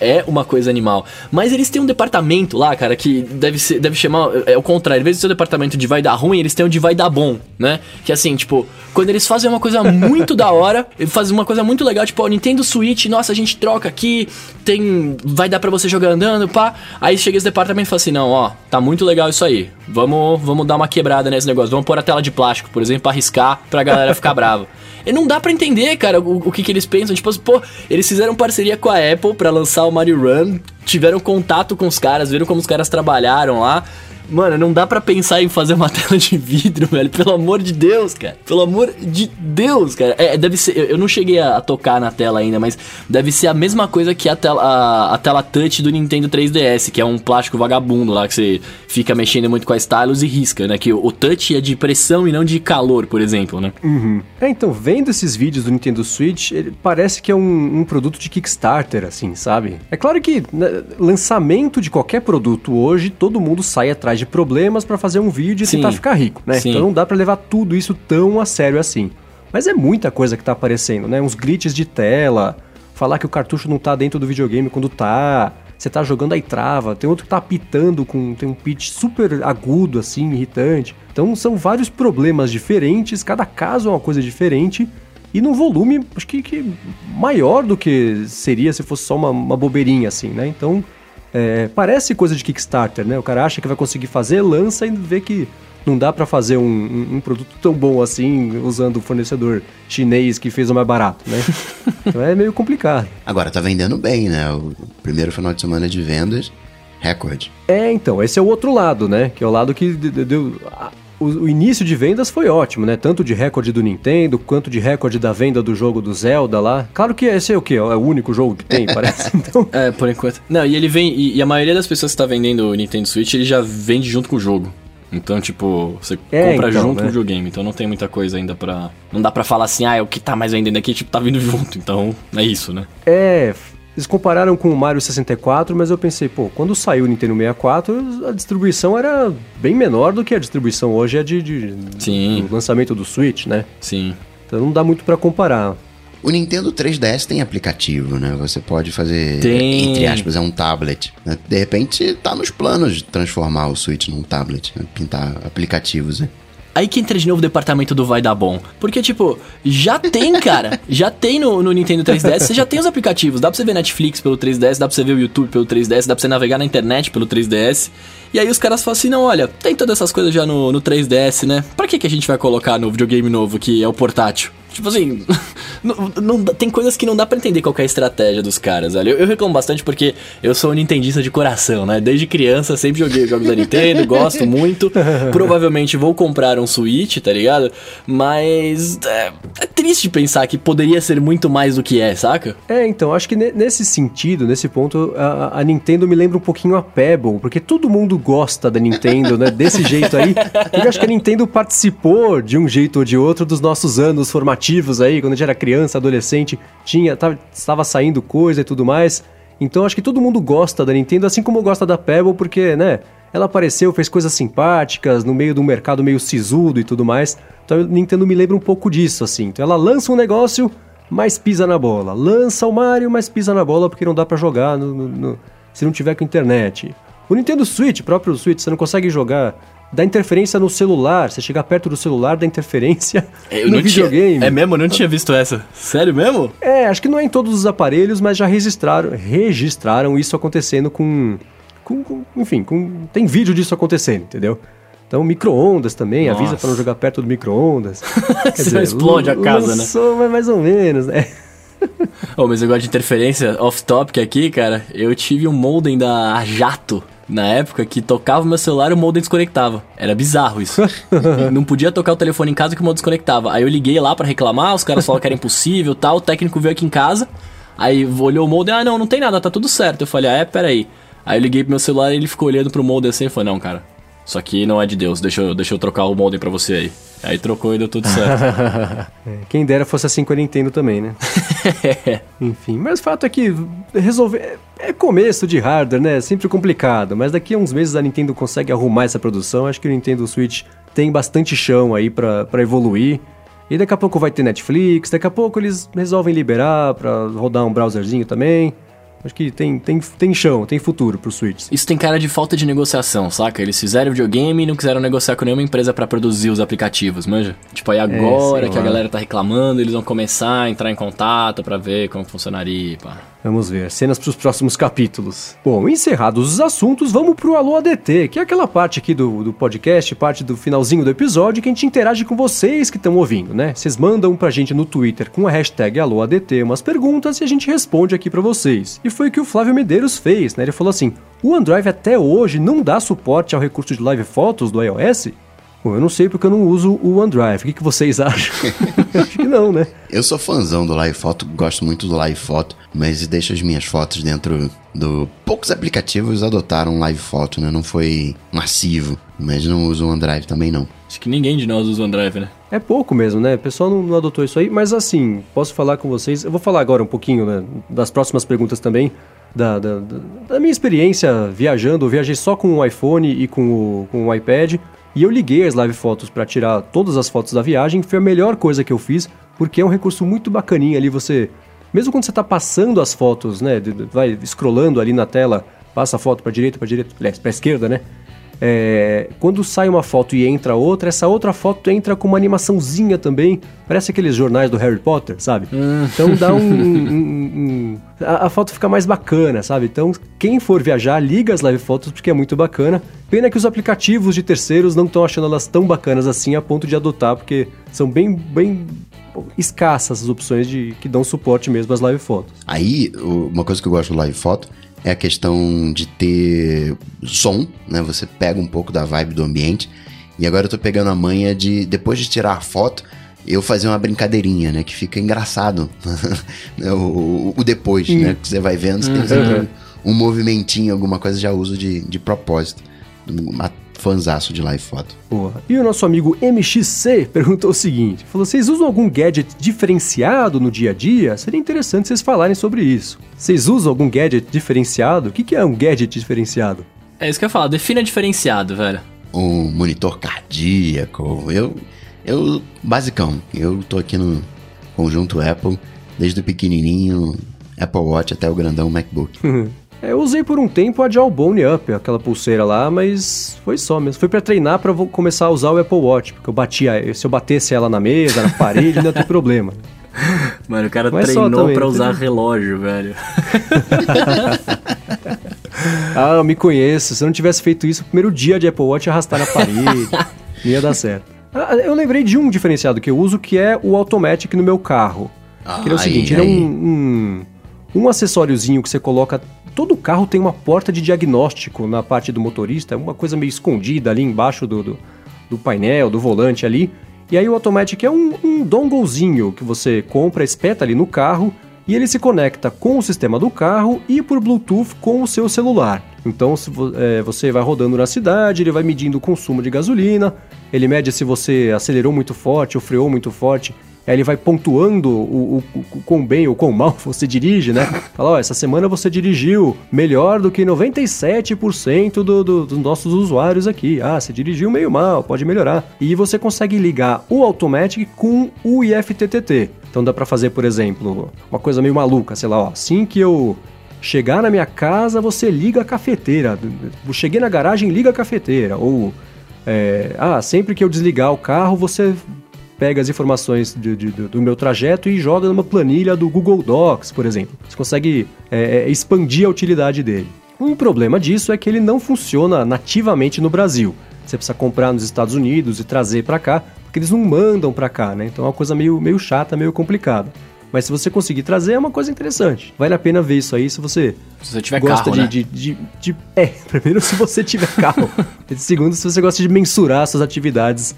é uma coisa animal. Mas eles têm um departamento lá, cara, que deve ser, deve chamar. É o contrário, em vez de ser o departamento de vai dar ruim, eles têm o de vai dar bom, né? Que assim, tipo, quando eles fazem uma coisa muito da hora, (laughs) fazem uma coisa muito legal, tipo, ó, Nintendo Switch, nossa, a gente troca aqui, tem. Vai dar para você jogar andando, pá. Aí chega esse departamento e fala assim: não, ó, tá muito legal isso aí. Vamos, vamos dar uma quebrada nesse negócio. Vamos pôr a tela de plástico, por exemplo, pra arriscar pra galera ficar brava. (laughs) E não dá para entender, cara, o, o, que, que eles pensam. Tipo, pô, eles fizeram parceria com a Apple para lançar Mario Run, tiveram contato com os caras, viram como os caras trabalharam lá. Mano, não dá para pensar em fazer uma (laughs) tela de vidro, velho. Pelo amor de Deus, cara. Pelo amor de Deus, cara. É, deve ser. Eu não cheguei a, tocar na tela ainda, mas deve ser a mesma coisa que a tela, a, a, tela touch do Nintendo 3DS, que é um plástico vagabundo lá que você fica mexendo muito com a stylus e risca, né? Que o, o touch é de pressão e não de calor, por exemplo, né? Uhum. É, então, vendo esses vídeos do Nintendo Switch, ele parece que é um, um produto de Kickstarter, assim, sabe? É claro que né, lançamento de qualquer produto hoje, todo mundo sai atrás de problemas para fazer um vídeo e Sim. tentar ficar rico, né? Sim. Então não dá para levar tudo isso tão a sério assim. Mas é muita coisa que tá aparecendo, né? Uns glitches de tela, falar que o cartucho não tá dentro do videogame quando tá, você tá jogando aí trava, tem outro que tá apitando com tem um pitch super agudo assim, irritante. Então são vários problemas diferentes, cada caso é uma coisa diferente e num volume acho que, que maior do que seria se fosse só uma, uma bobeirinha assim, né? Então é, parece coisa de Kickstarter, né? O cara acha que vai conseguir fazer, lança e vê que não dá para fazer um, um, um, produto tão bom assim usando o fornecedor chinês que fez o mais barato, né? (laughs) então é meio complicado. Agora tá vendendo bem, né? O primeiro final de semana de vendas, recorde. É, então, esse é o outro lado, né? Que é o lado que deu o, o, início de vendas foi ótimo, né? Tanto de recorde do Nintendo, quanto de recorde da venda do jogo do Zelda lá. Claro que esse é o quê? É o único jogo que tem, parece. (laughs) Então... É, por enquanto. Não, e ele vem. E, e, a maioria das pessoas que está vendendo o Nintendo Switch, ele já vende junto com o jogo. Então, tipo, você é, compra então, junto né? com o videogame, então não tem muita coisa ainda pra. Não dá pra falar assim, ah, é o que tá mais vendendo aqui, tipo, tá vindo junto. Então, é isso, né? É, eles compararam com o Mario 64, mas eu pensei, pô, quando saiu o Nintendo 64, a distribuição era bem menor do que a distribuição hoje é de, de Sim. do lançamento do Switch, né? Sim. Então não dá muito para comparar. O Nintendo 3DS tem aplicativo, né? Você pode fazer, tem. entre aspas, é um tablet. Né? De repente, tá nos planos de transformar o Switch num tablet, né? pintar aplicativos, né? Aí que entra de novo o departamento do vai dar bom. Porque, tipo, já tem, cara. (laughs) já tem no, no, Nintendo 3DS, você já tem os aplicativos. Dá pra você ver Netflix pelo 3DS, dá pra você ver o YouTube pelo 3DS, dá pra você navegar na internet pelo 3DS. E aí os caras falam assim, não, olha, tem todas essas coisas já no, no 3DS, né? Pra que, que a gente vai colocar no videogame novo, que é o portátil? Tipo assim, (laughs) não, não, tem coisas que não dá para entender qual é a estratégia dos caras, velho. Eu, eu, reclamo bastante porque eu sou um nintendista de coração, né? Desde criança sempre joguei jogos da Nintendo, (laughs) gosto muito. Provavelmente vou comprar um Switch, tá ligado? Mas é, é, triste pensar que poderia ser muito mais do que é, saca? É, então, acho que nesse sentido, nesse ponto, a, a, Nintendo me lembra um pouquinho a Pebble, porque todo mundo gosta da Nintendo, né? Desse jeito aí. Porque acho que a Nintendo participou de um jeito ou de outro dos nossos anos formativos formativos aí, quando a gente era criança, adolescente, tinha, tava, estava saindo coisa e tudo mais. Então acho que todo mundo gosta da Nintendo, assim como gosta da Pebble, porque, né, ela apareceu, fez coisas simpáticas, no meio de um mercado meio sisudo e tudo mais. Então a Nintendo me lembra um pouco disso, assim. Então ela lança um negócio, mas pisa na bola. Lança o Mario, mas pisa na bola porque não dá para jogar no, no, no, se não tiver com internet. O Nintendo Switch, próprio Switch, você não consegue jogar da interferência no celular. Você chegar perto do celular, da interferência Eu no não tinha- videogame. É mesmo? Eu não tinha visto essa. Sério mesmo? É, acho que não é em todos os aparelhos, mas já registraram, registraram isso acontecendo com, com, com- enfim, com, tem vídeo disso acontecendo, entendeu? Então, micro-ondas também, avisa Nossa. pra não jogar perto do micro-ondas. (laughs) Explode a casa, né? lançou, mas mais ou menos, né? Oh, mas gosto de interferência off-topic aqui, cara. Eu tive um modem da Jato na época que tocava o meu celular e o modem desconectava. Era bizarro isso. (laughs) não podia tocar o telefone em casa que o modem desconectava. Aí eu liguei lá pra reclamar, os caras falaram que era impossível tal. O técnico veio aqui em casa, aí olhou o modem, ah, não, não tem nada, tá tudo certo. Eu falei, ah, é, peraí. Aí eu liguei pro meu celular e ele ficou olhando pro modem assim e falou, não, cara, isso aqui não é de Deus, deixa eu, deixa eu trocar o modem pra você aí. Aí trocou e deu tudo certo. (laughs) É, Quem dera fosse assim com a Nintendo também, né? (laughs) Enfim, mas o fato é que resolver. é- É começo de hardware, né? É Sempre complicado. Mas daqui a uns meses a Nintendo consegue arrumar essa produção. Acho que o Nintendo Switch tem bastante chão aí pra evoluir. E daqui a pouco vai ter Netflix, daqui a pouco eles resolvem liberar pra rodar um browserzinho também. Acho que tem, tem, tem chão, tem futuro pro Switch. Isso tem cara de falta de negociação, saca? Eles fizeram videogame e não quiseram negociar com nenhuma empresa pra produzir os aplicativos, manja? Tipo, aí agora sei que a galera tá reclamando, eles vão começar a entrar em contato pra ver como funcionaria, pá. Vamos ver, cenas para os próximos capítulos. Bom, encerrados os assuntos, vamos pro Alô ADT, que é aquela parte aqui do, do podcast, parte do finalzinho do episódio, que a gente interage com vocês que estão ouvindo, né? Vocês mandam pra gente no Twitter com a hashtag Alô ADT umas perguntas e a gente responde aqui pra vocês. E foi o que o Flávio Medeiros fez, né? Ele falou assim: o OneDrive até hoje não dá suporte ao recurso de live fotos do iOS? Bom, eu não sei porque eu não uso o OneDrive. O que, que vocês acham? (laughs) Acho que não, né? Eu sou fãzão do Live Photo, gosto muito do Live Photo, mas deixo as minhas fotos dentro do. Poucos aplicativos adotaram Live Photo, né? Não foi massivo, mas não uso o OneDrive também não. Acho que ninguém de nós usa o OneDrive, né? É pouco mesmo, né? O pessoal não, não adotou isso aí, mas assim, posso falar com vocês. Eu vou falar agora um pouquinho né, das próximas perguntas também, da, da, da- da minha experiência viajando. Eu viajei só com o iPhone e com o, com o iPad, e eu liguei as live fotos para tirar todas as fotos da viagem. Foi a melhor coisa que eu fiz, porque é um recurso muito bacaninha ali. Você, mesmo quando você tá passando as fotos, né? Vai scrollando ali na tela, passa a foto para direita, para direita, para esquerda, né? É, quando sai uma foto e entra outra, essa outra foto entra com uma animaçãozinha também. Parece aqueles jornais do Harry Potter, sabe? Então dá um. (laughs) um- um- um- a, a foto fica mais bacana, sabe? Então, quem for viajar, liga as live fotos porque é muito bacana. Pena que os aplicativos de terceiros não estão achando elas tão bacanas assim a ponto de adotar, porque são bem, bem escassas as opções de que dão suporte mesmo às live fotos. Aí, o- uma coisa que eu gosto do Live Photo é a questão de ter som, né? Você pega um pouco da vibe do ambiente. E agora eu tô pegando a manha de, depois de tirar a foto, eu fazer uma brincadeirinha, né? Que fica engraçado. (laughs) o, o- o depois, né? Que você vai vendo, você tem sempre um, um movimentinho, alguma coisa, já uso de, de propósito. Fanzaço de live foto. Boa. E o nosso amigo MXC (laughs) perguntou o seguinte: falou, vocês usam algum gadget diferenciado no dia a dia? Seria interessante vocês falarem sobre isso. Vocês usam algum gadget diferenciado? O que, que é um gadget diferenciado? É isso que eu ia falar, defina diferenciado, velho. um monitor cardíaco. Eu, eu, basicão, eu tô aqui no conjunto Apple, desde o pequenininho Apple Watch até o grandão MacBook. (laughs) É, eu usei por um tempo a Jawbone Up, aquela pulseira lá, mas foi só mesmo. Foi pra treinar pra vo- começar a usar o Apple Watch, porque eu batia, se eu batesse ela na mesa, na parede, ia ter problema. (laughs) Mano, o cara Mas treinou não usar relógio, velho. (laughs) Ah, eu me conheço. Se eu não tivesse feito isso, o primeiro dia de Apple Watch arrastar na parede. (laughs) não ia dar certo. Ah, eu lembrei de um diferenciado que eu uso, que é o Automatic no meu carro. que ele é o Aí, seguinte, ele é aí. um, um, um acessóriozinho que você coloca... Todo carro tem uma porta de diagnóstico na parte do motorista, uma coisa meio escondida ali embaixo do, do, do painel, do volante ali. E aí o Automatic é um, um donglezinho que você compra, espeta ali no carro e ele se conecta com o sistema do carro e por Bluetooth com o seu celular. Então se é, você vai rodando na cidade, ele vai medindo o consumo de gasolina, ele mede se você acelerou muito forte ou freou muito forte. Ele vai pontuando o, o, o quão bem ou quão mal (laughs) você dirige, né? Fala, ó, essa semana você dirigiu melhor do que 97% do, do, dos nossos usuários aqui. Ah, você dirigiu meio mal, pode melhorar. E você consegue ligar o Automatic com o IFTTT. Então dá pra fazer, por exemplo, uma coisa meio maluca, sei lá, ó, assim que eu chegar na minha casa, você liga a cafeteira. Cheguei na garagem, liga a cafeteira. Ou É, ah, sempre que eu desligar o carro, você pega as informações de, de, do meu trajeto e joga numa planilha do Google Docs, por exemplo. Você consegue é, é, expandir a utilidade dele. Um problema disso é que ele não funciona nativamente no Brasil. Você precisa comprar nos Estados Unidos e trazer para cá, porque eles não mandam para cá, né? Então é uma coisa meio, meio chata, meio complicada. Mas se você conseguir trazer, é uma coisa interessante. Vale a pena ver isso aí se você, se você tiver gosta carro, de, né? de, de, de, É, (laughs) primeiro se você tiver carro. (laughs) segundo, se você gosta de mensurar suas atividades,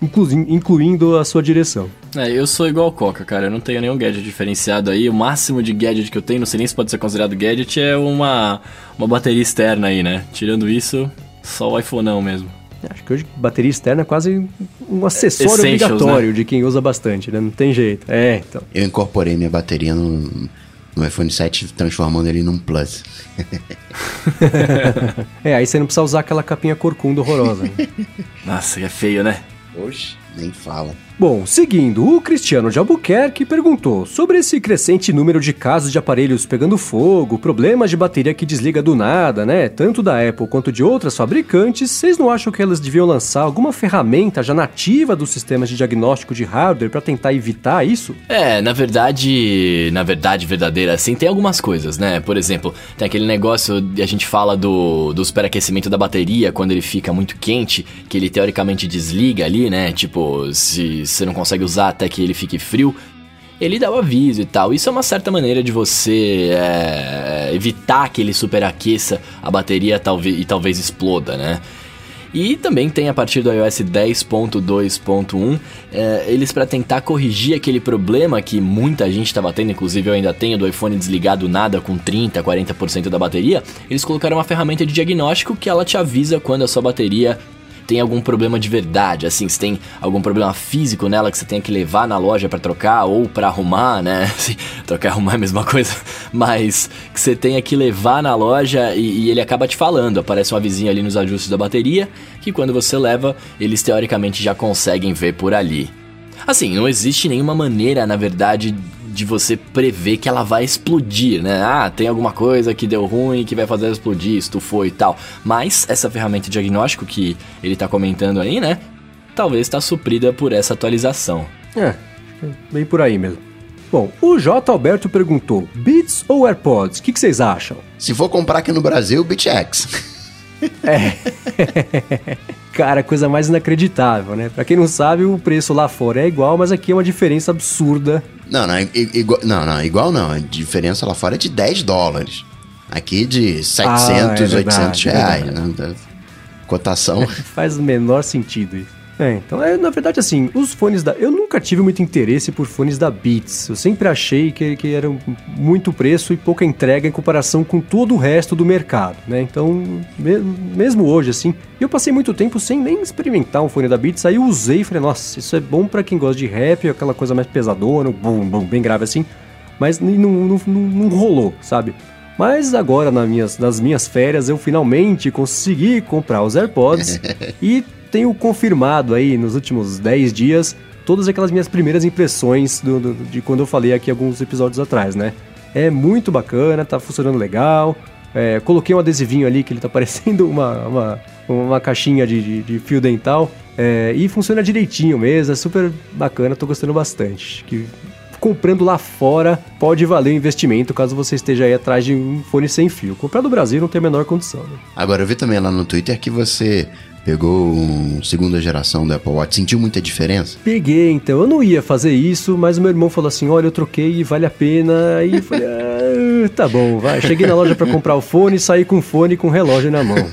inclu, incluindo a sua direção. É, eu sou igual o Coca, cara. Eu não tenho nenhum gadget diferenciado aí. O máximo de gadget que eu tenho, não sei nem se pode ser considerado gadget, é uma, uma bateria externa aí, né? Tirando isso, só o iPhoneão mesmo. Acho que hoje bateria externa é quase um acessório Essentials, obrigatório de quem usa bastante, né? Não tem jeito. É, então. Eu incorporei minha bateria no, no iPhone 7, transformando ele num Plus. (laughs) É, aí você não precisa usar aquela capinha corcunda horrorosa. né? (laughs) Nossa, é feio, né? Oxe, nem fala. Bom, seguindo, o Cristiano de Albuquerque perguntou sobre esse crescente número de casos de aparelhos pegando fogo, problemas de bateria que desliga do nada, né? Tanto da Apple quanto de outras fabricantes, vocês não acham que elas deviam lançar alguma ferramenta já nativa dos sistemas de diagnóstico de hardware para tentar evitar isso? É, na verdade, na verdade verdadeira, assim, tem algumas coisas, né? Por exemplo, tem aquele negócio, a gente fala do, do superaquecimento da bateria quando ele fica muito quente, que ele teoricamente desliga ali, né? Tipo, se você não consegue usar até que ele fique frio, ele dá o aviso e tal. Isso é uma certa maneira de você é, evitar que ele superaqueça a bateria talvez, e talvez exploda, né? E também tem a partir do iOS 10.2.1 é, eles para tentar corrigir aquele problema que muita gente estava tendo, inclusive eu ainda tenho do iPhone desligado nada com 30, 40% da bateria. Eles colocaram uma ferramenta de diagnóstico que ela te avisa quando a sua bateria tem algum problema de verdade, assim, se tem algum problema físico nela que você tem que levar na loja para trocar ou para arrumar, né? (laughs) Assim, trocar e arrumar é a mesma coisa, mas que você tenha que levar na loja e, e ele acaba te falando, aparece um avisinho ali nos ajustes da bateria, que quando você leva, eles teoricamente já conseguem ver por ali. Assim, não existe nenhuma maneira, na verdade, de você prever que ela vai explodir, né? Ah, tem alguma coisa que deu ruim que vai fazer ela explodir, estufou e tal. Mas essa ferramenta de diagnóstico que ele tá comentando aí, né? Talvez está suprida por essa atualização. É, bem por aí mesmo. Bom, o J. Alberto perguntou: Beats ou AirPods? O que, que vocês acham? Se for comprar aqui no Brasil, (laughs) BitX. (laughs) Cara, coisa mais inacreditável, né? Pra quem não sabe, o preço lá fora é igual, mas aqui é uma diferença absurda. Não, não, i- igual, não, não, igual não. A diferença lá fora é de 10 dólares. Aqui de 700, Ah, é verdade, 800 é reais. verdade. né? Cotação. (laughs) Faz o menor sentido isso. É, então, é, na verdade, assim, os fones da. Eu nunca tive muito interesse por fones da Beats. Eu sempre achei que, que eram muito preço e pouca entrega em comparação com todo o resto do mercado, né? Então, me- mesmo hoje, assim, eu passei muito tempo sem nem experimentar um fone da Beats. Aí eu usei e falei, nossa, isso é bom pra quem gosta de rap, aquela coisa mais pesadona, bum, bum, bem grave assim. Mas não, não, não, não rolou, sabe? Mas agora, nas minhas, nas minhas férias, eu finalmente consegui comprar os AirPods (laughs) e tenho confirmado aí nos últimos 10 dias todas aquelas minhas primeiras impressões do- do- de quando eu falei aqui alguns episódios atrás, né? É muito bacana, tá funcionando legal. É, coloquei um adesivinho ali que ele tá (laughs) parecendo uma, uma, uma caixinha de, de- de fio dental. É, e funciona direitinho mesmo, é super bacana, tô gostando bastante. Que comprando lá fora pode valer o investimento caso você esteja aí atrás de um fone sem fio. Comprar do Brasil não tem a menor condição. Né? Agora, eu vi também lá no Twitter que você pegou um segunda geração do Apple Watch. Sentiu muita diferença? Peguei, então. Eu não ia fazer isso, mas o meu irmão falou assim: olha, eu troquei e vale a pena. Aí eu falei: ah, tá bom, vai. Cheguei na loja pra comprar o fone e saí com o fone e com o relógio na mão.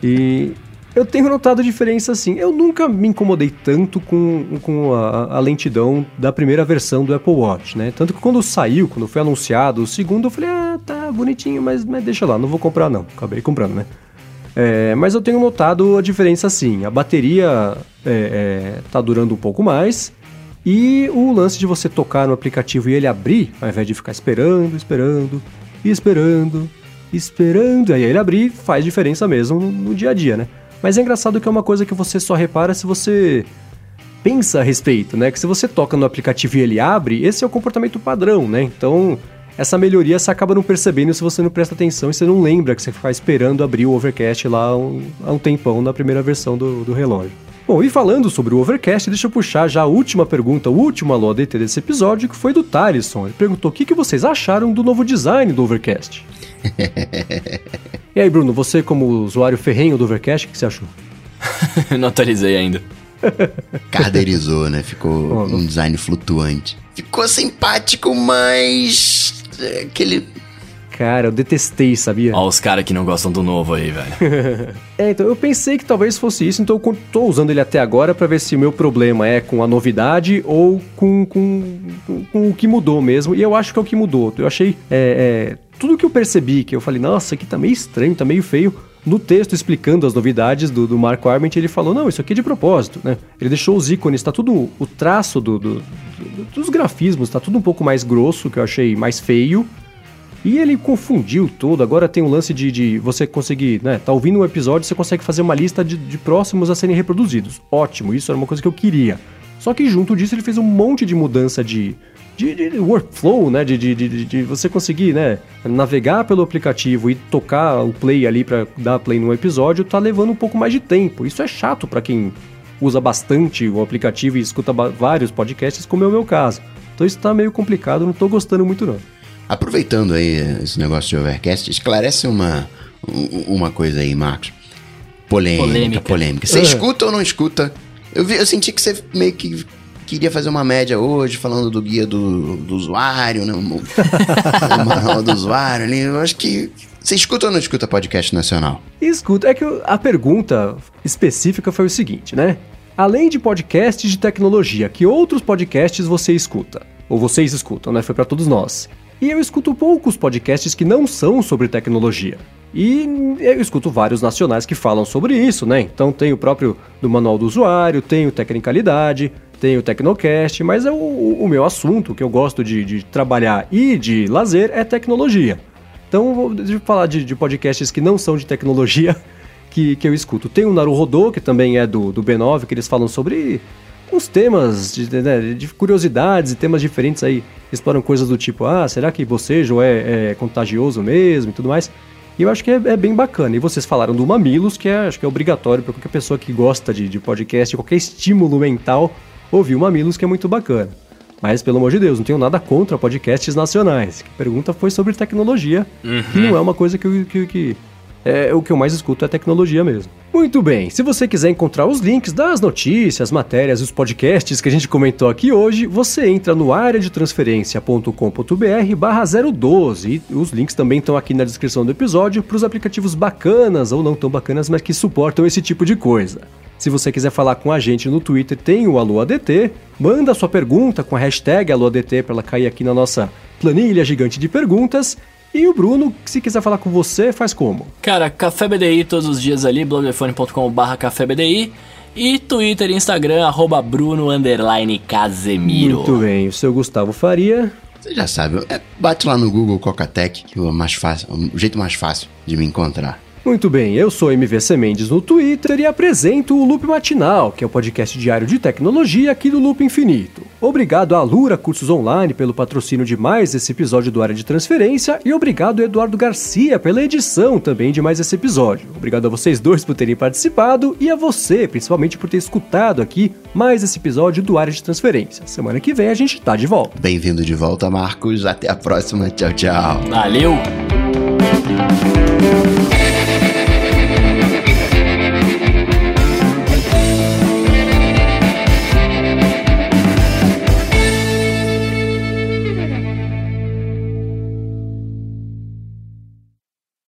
E eu tenho notado diferença assim. Eu nunca me incomodei tanto com, com a, a lentidão da primeira versão do Apple Watch, né? Tanto que quando saiu, quando foi anunciado o segundo, eu falei: ah, tá bonitinho, mas, mas deixa lá, não vou comprar não. Acabei comprando, né? É, mas eu tenho notado a diferença sim. A bateria é, é, tá durando um pouco mais. E o lance de você tocar no aplicativo e ele abrir, ao invés de ficar esperando, esperando, esperando, esperando, aí ele abrir, faz diferença mesmo no, no dia a dia, né? Mas é engraçado que é uma coisa que você só repara se você pensa a respeito, né? Que se você toca no aplicativo e ele abre, esse é o comportamento padrão, né? Então, essa melhoria você acaba não percebendo se você não presta atenção e você não lembra que você ficar esperando abrir o Overcast lá um, há um tempão na primeira versão do, do relógio. Bom, e falando sobre o Overcast, deixa eu puxar já a última pergunta, o último alô ADT desse episódio, que foi do Thaleson. Ele perguntou o que, que vocês acharam do novo design do Overcast. (laughs) e aí, Bruno, você como usuário ferrenho do Overcast, o que você achou? (laughs) não atualizei ainda. (laughs) Carderizou, né? Ficou oh, um design flutuante. Ficou simpático, mas. É, aquele. Cara, eu detestei, sabia? Ó, os caras que não gostam do novo aí, velho. (laughs) é, então eu pensei que talvez fosse isso, então eu tô usando ele até agora para ver se o meu problema é com a novidade ou com, com, com, com, o que mudou mesmo. E eu acho que é o que mudou. Eu achei. É, é, tudo que eu percebi, que eu falei, nossa, aqui tá meio estranho, tá meio feio no texto explicando as novidades do, do Marco Arment, ele falou: não, isso aqui é de propósito, né? Ele deixou os ícones, tá tudo. O traço do, do, do, dos grafismos tá tudo um pouco mais grosso, que eu achei mais feio. E ele confundiu tudo. Agora tem um lance de, de você conseguir, né? Tá ouvindo um episódio, você consegue fazer uma lista de, de próximos a serem reproduzidos. Ótimo, isso era uma coisa que eu queria. Só que junto disso ele fez um monte de mudança de, de, de workflow, né? De, você conseguir, né? Navegar pelo aplicativo e tocar o play ali para dar play no episódio, tá levando um pouco mais de tempo. Isso é chato para quem usa bastante o aplicativo e escuta vários podcasts, como é o meu caso. Então isso tá meio complicado, não tô gostando muito não. Aproveitando aí esse negócio de Overcast, esclarece uma, uma coisa aí, Marcos. Polêmica, polêmica. polêmica. Você uhum. escuta ou não escuta? Eu, vi, eu senti que você meio que queria fazer uma média hoje, falando do guia do, do usuário, né? O, (laughs) manual do usuário ali. Eu acho que. Você escuta ou não escuta podcast nacional? Escuta. É que a pergunta específica foi o seguinte, né? Além de podcasts de tecnologia, que outros podcasts você escuta? Ou vocês escutam, né? Foi para todos nós. E eu escuto poucos podcasts que não são sobre tecnologia. E eu escuto vários nacionais que falam sobre isso, né? Então tem o próprio do Manual do Usuário, tem o Tecnicalidade, tem o Tecnocast, mas é o, o meu assunto que eu gosto de, de, trabalhar e de lazer é tecnologia. Então, vou falar de, de, podcasts que não são de tecnologia (laughs) que, que eu escuto. Tem o Naruhodô, que também é do, do B9, que eles falam sobre uns temas de, né, de curiosidades e temas diferentes aí. Exploram coisas do tipo, ah, será que bocejo é, é contagioso mesmo e tudo mais. E eu acho que é, é, bem bacana. E vocês falaram do Mamilos, que é, acho que é obrigatório para qualquer pessoa que gosta de, de podcast, qualquer estímulo mental, ouvi o Mamilos, que é muito bacana. Mas, pelo amor de Deus, não tenho nada contra podcasts nacionais. A pergunta foi sobre tecnologia, uhum. que não é uma coisa que, que, que é, o que eu mais escuto é tecnologia mesmo. Muito bem, se você quiser encontrar os links das notícias, matérias e os podcasts que a gente comentou aqui hoje, você entra no areadetransferencia.com.br barra 012 e os links também estão aqui na descrição do episódio para os aplicativos bacanas ou não tão bacanas, mas que suportam esse tipo de coisa. Se você quiser falar com a gente no Twitter, tem o AluADT. Manda sua pergunta com a hashtag AluADT para ela cair aqui na nossa planilha gigante de perguntas. E o Bruno, se quiser falar com você, faz como? Cara, Café BDI todos os dias ali, blogfone.com.br cafébdi. E Twitter e Instagram, arroba Bruno Casemiro. Muito bem, o seu Gustavo Faria. Você já sabe, é, bate lá no Google Cocatec, que é o, mais fácil, o jeito mais fácil de me encontrar. Muito bem, eu sou MVC Mendes no Twitter e apresento o Loop Matinal, que é o podcast diário de tecnologia aqui do Loop Infinito. Obrigado a Lura Cursos Online pelo patrocínio de mais esse episódio do Área de Transferência e obrigado a Eduardo Garcia pela edição também de mais esse episódio. Obrigado a vocês dois por terem participado e a você, principalmente por ter escutado aqui mais esse episódio do Área de Transferência. Semana que vem a gente tá de volta. Bem-vindo de volta, Marcos. Até a próxima. Tchau, tchau. Valeu!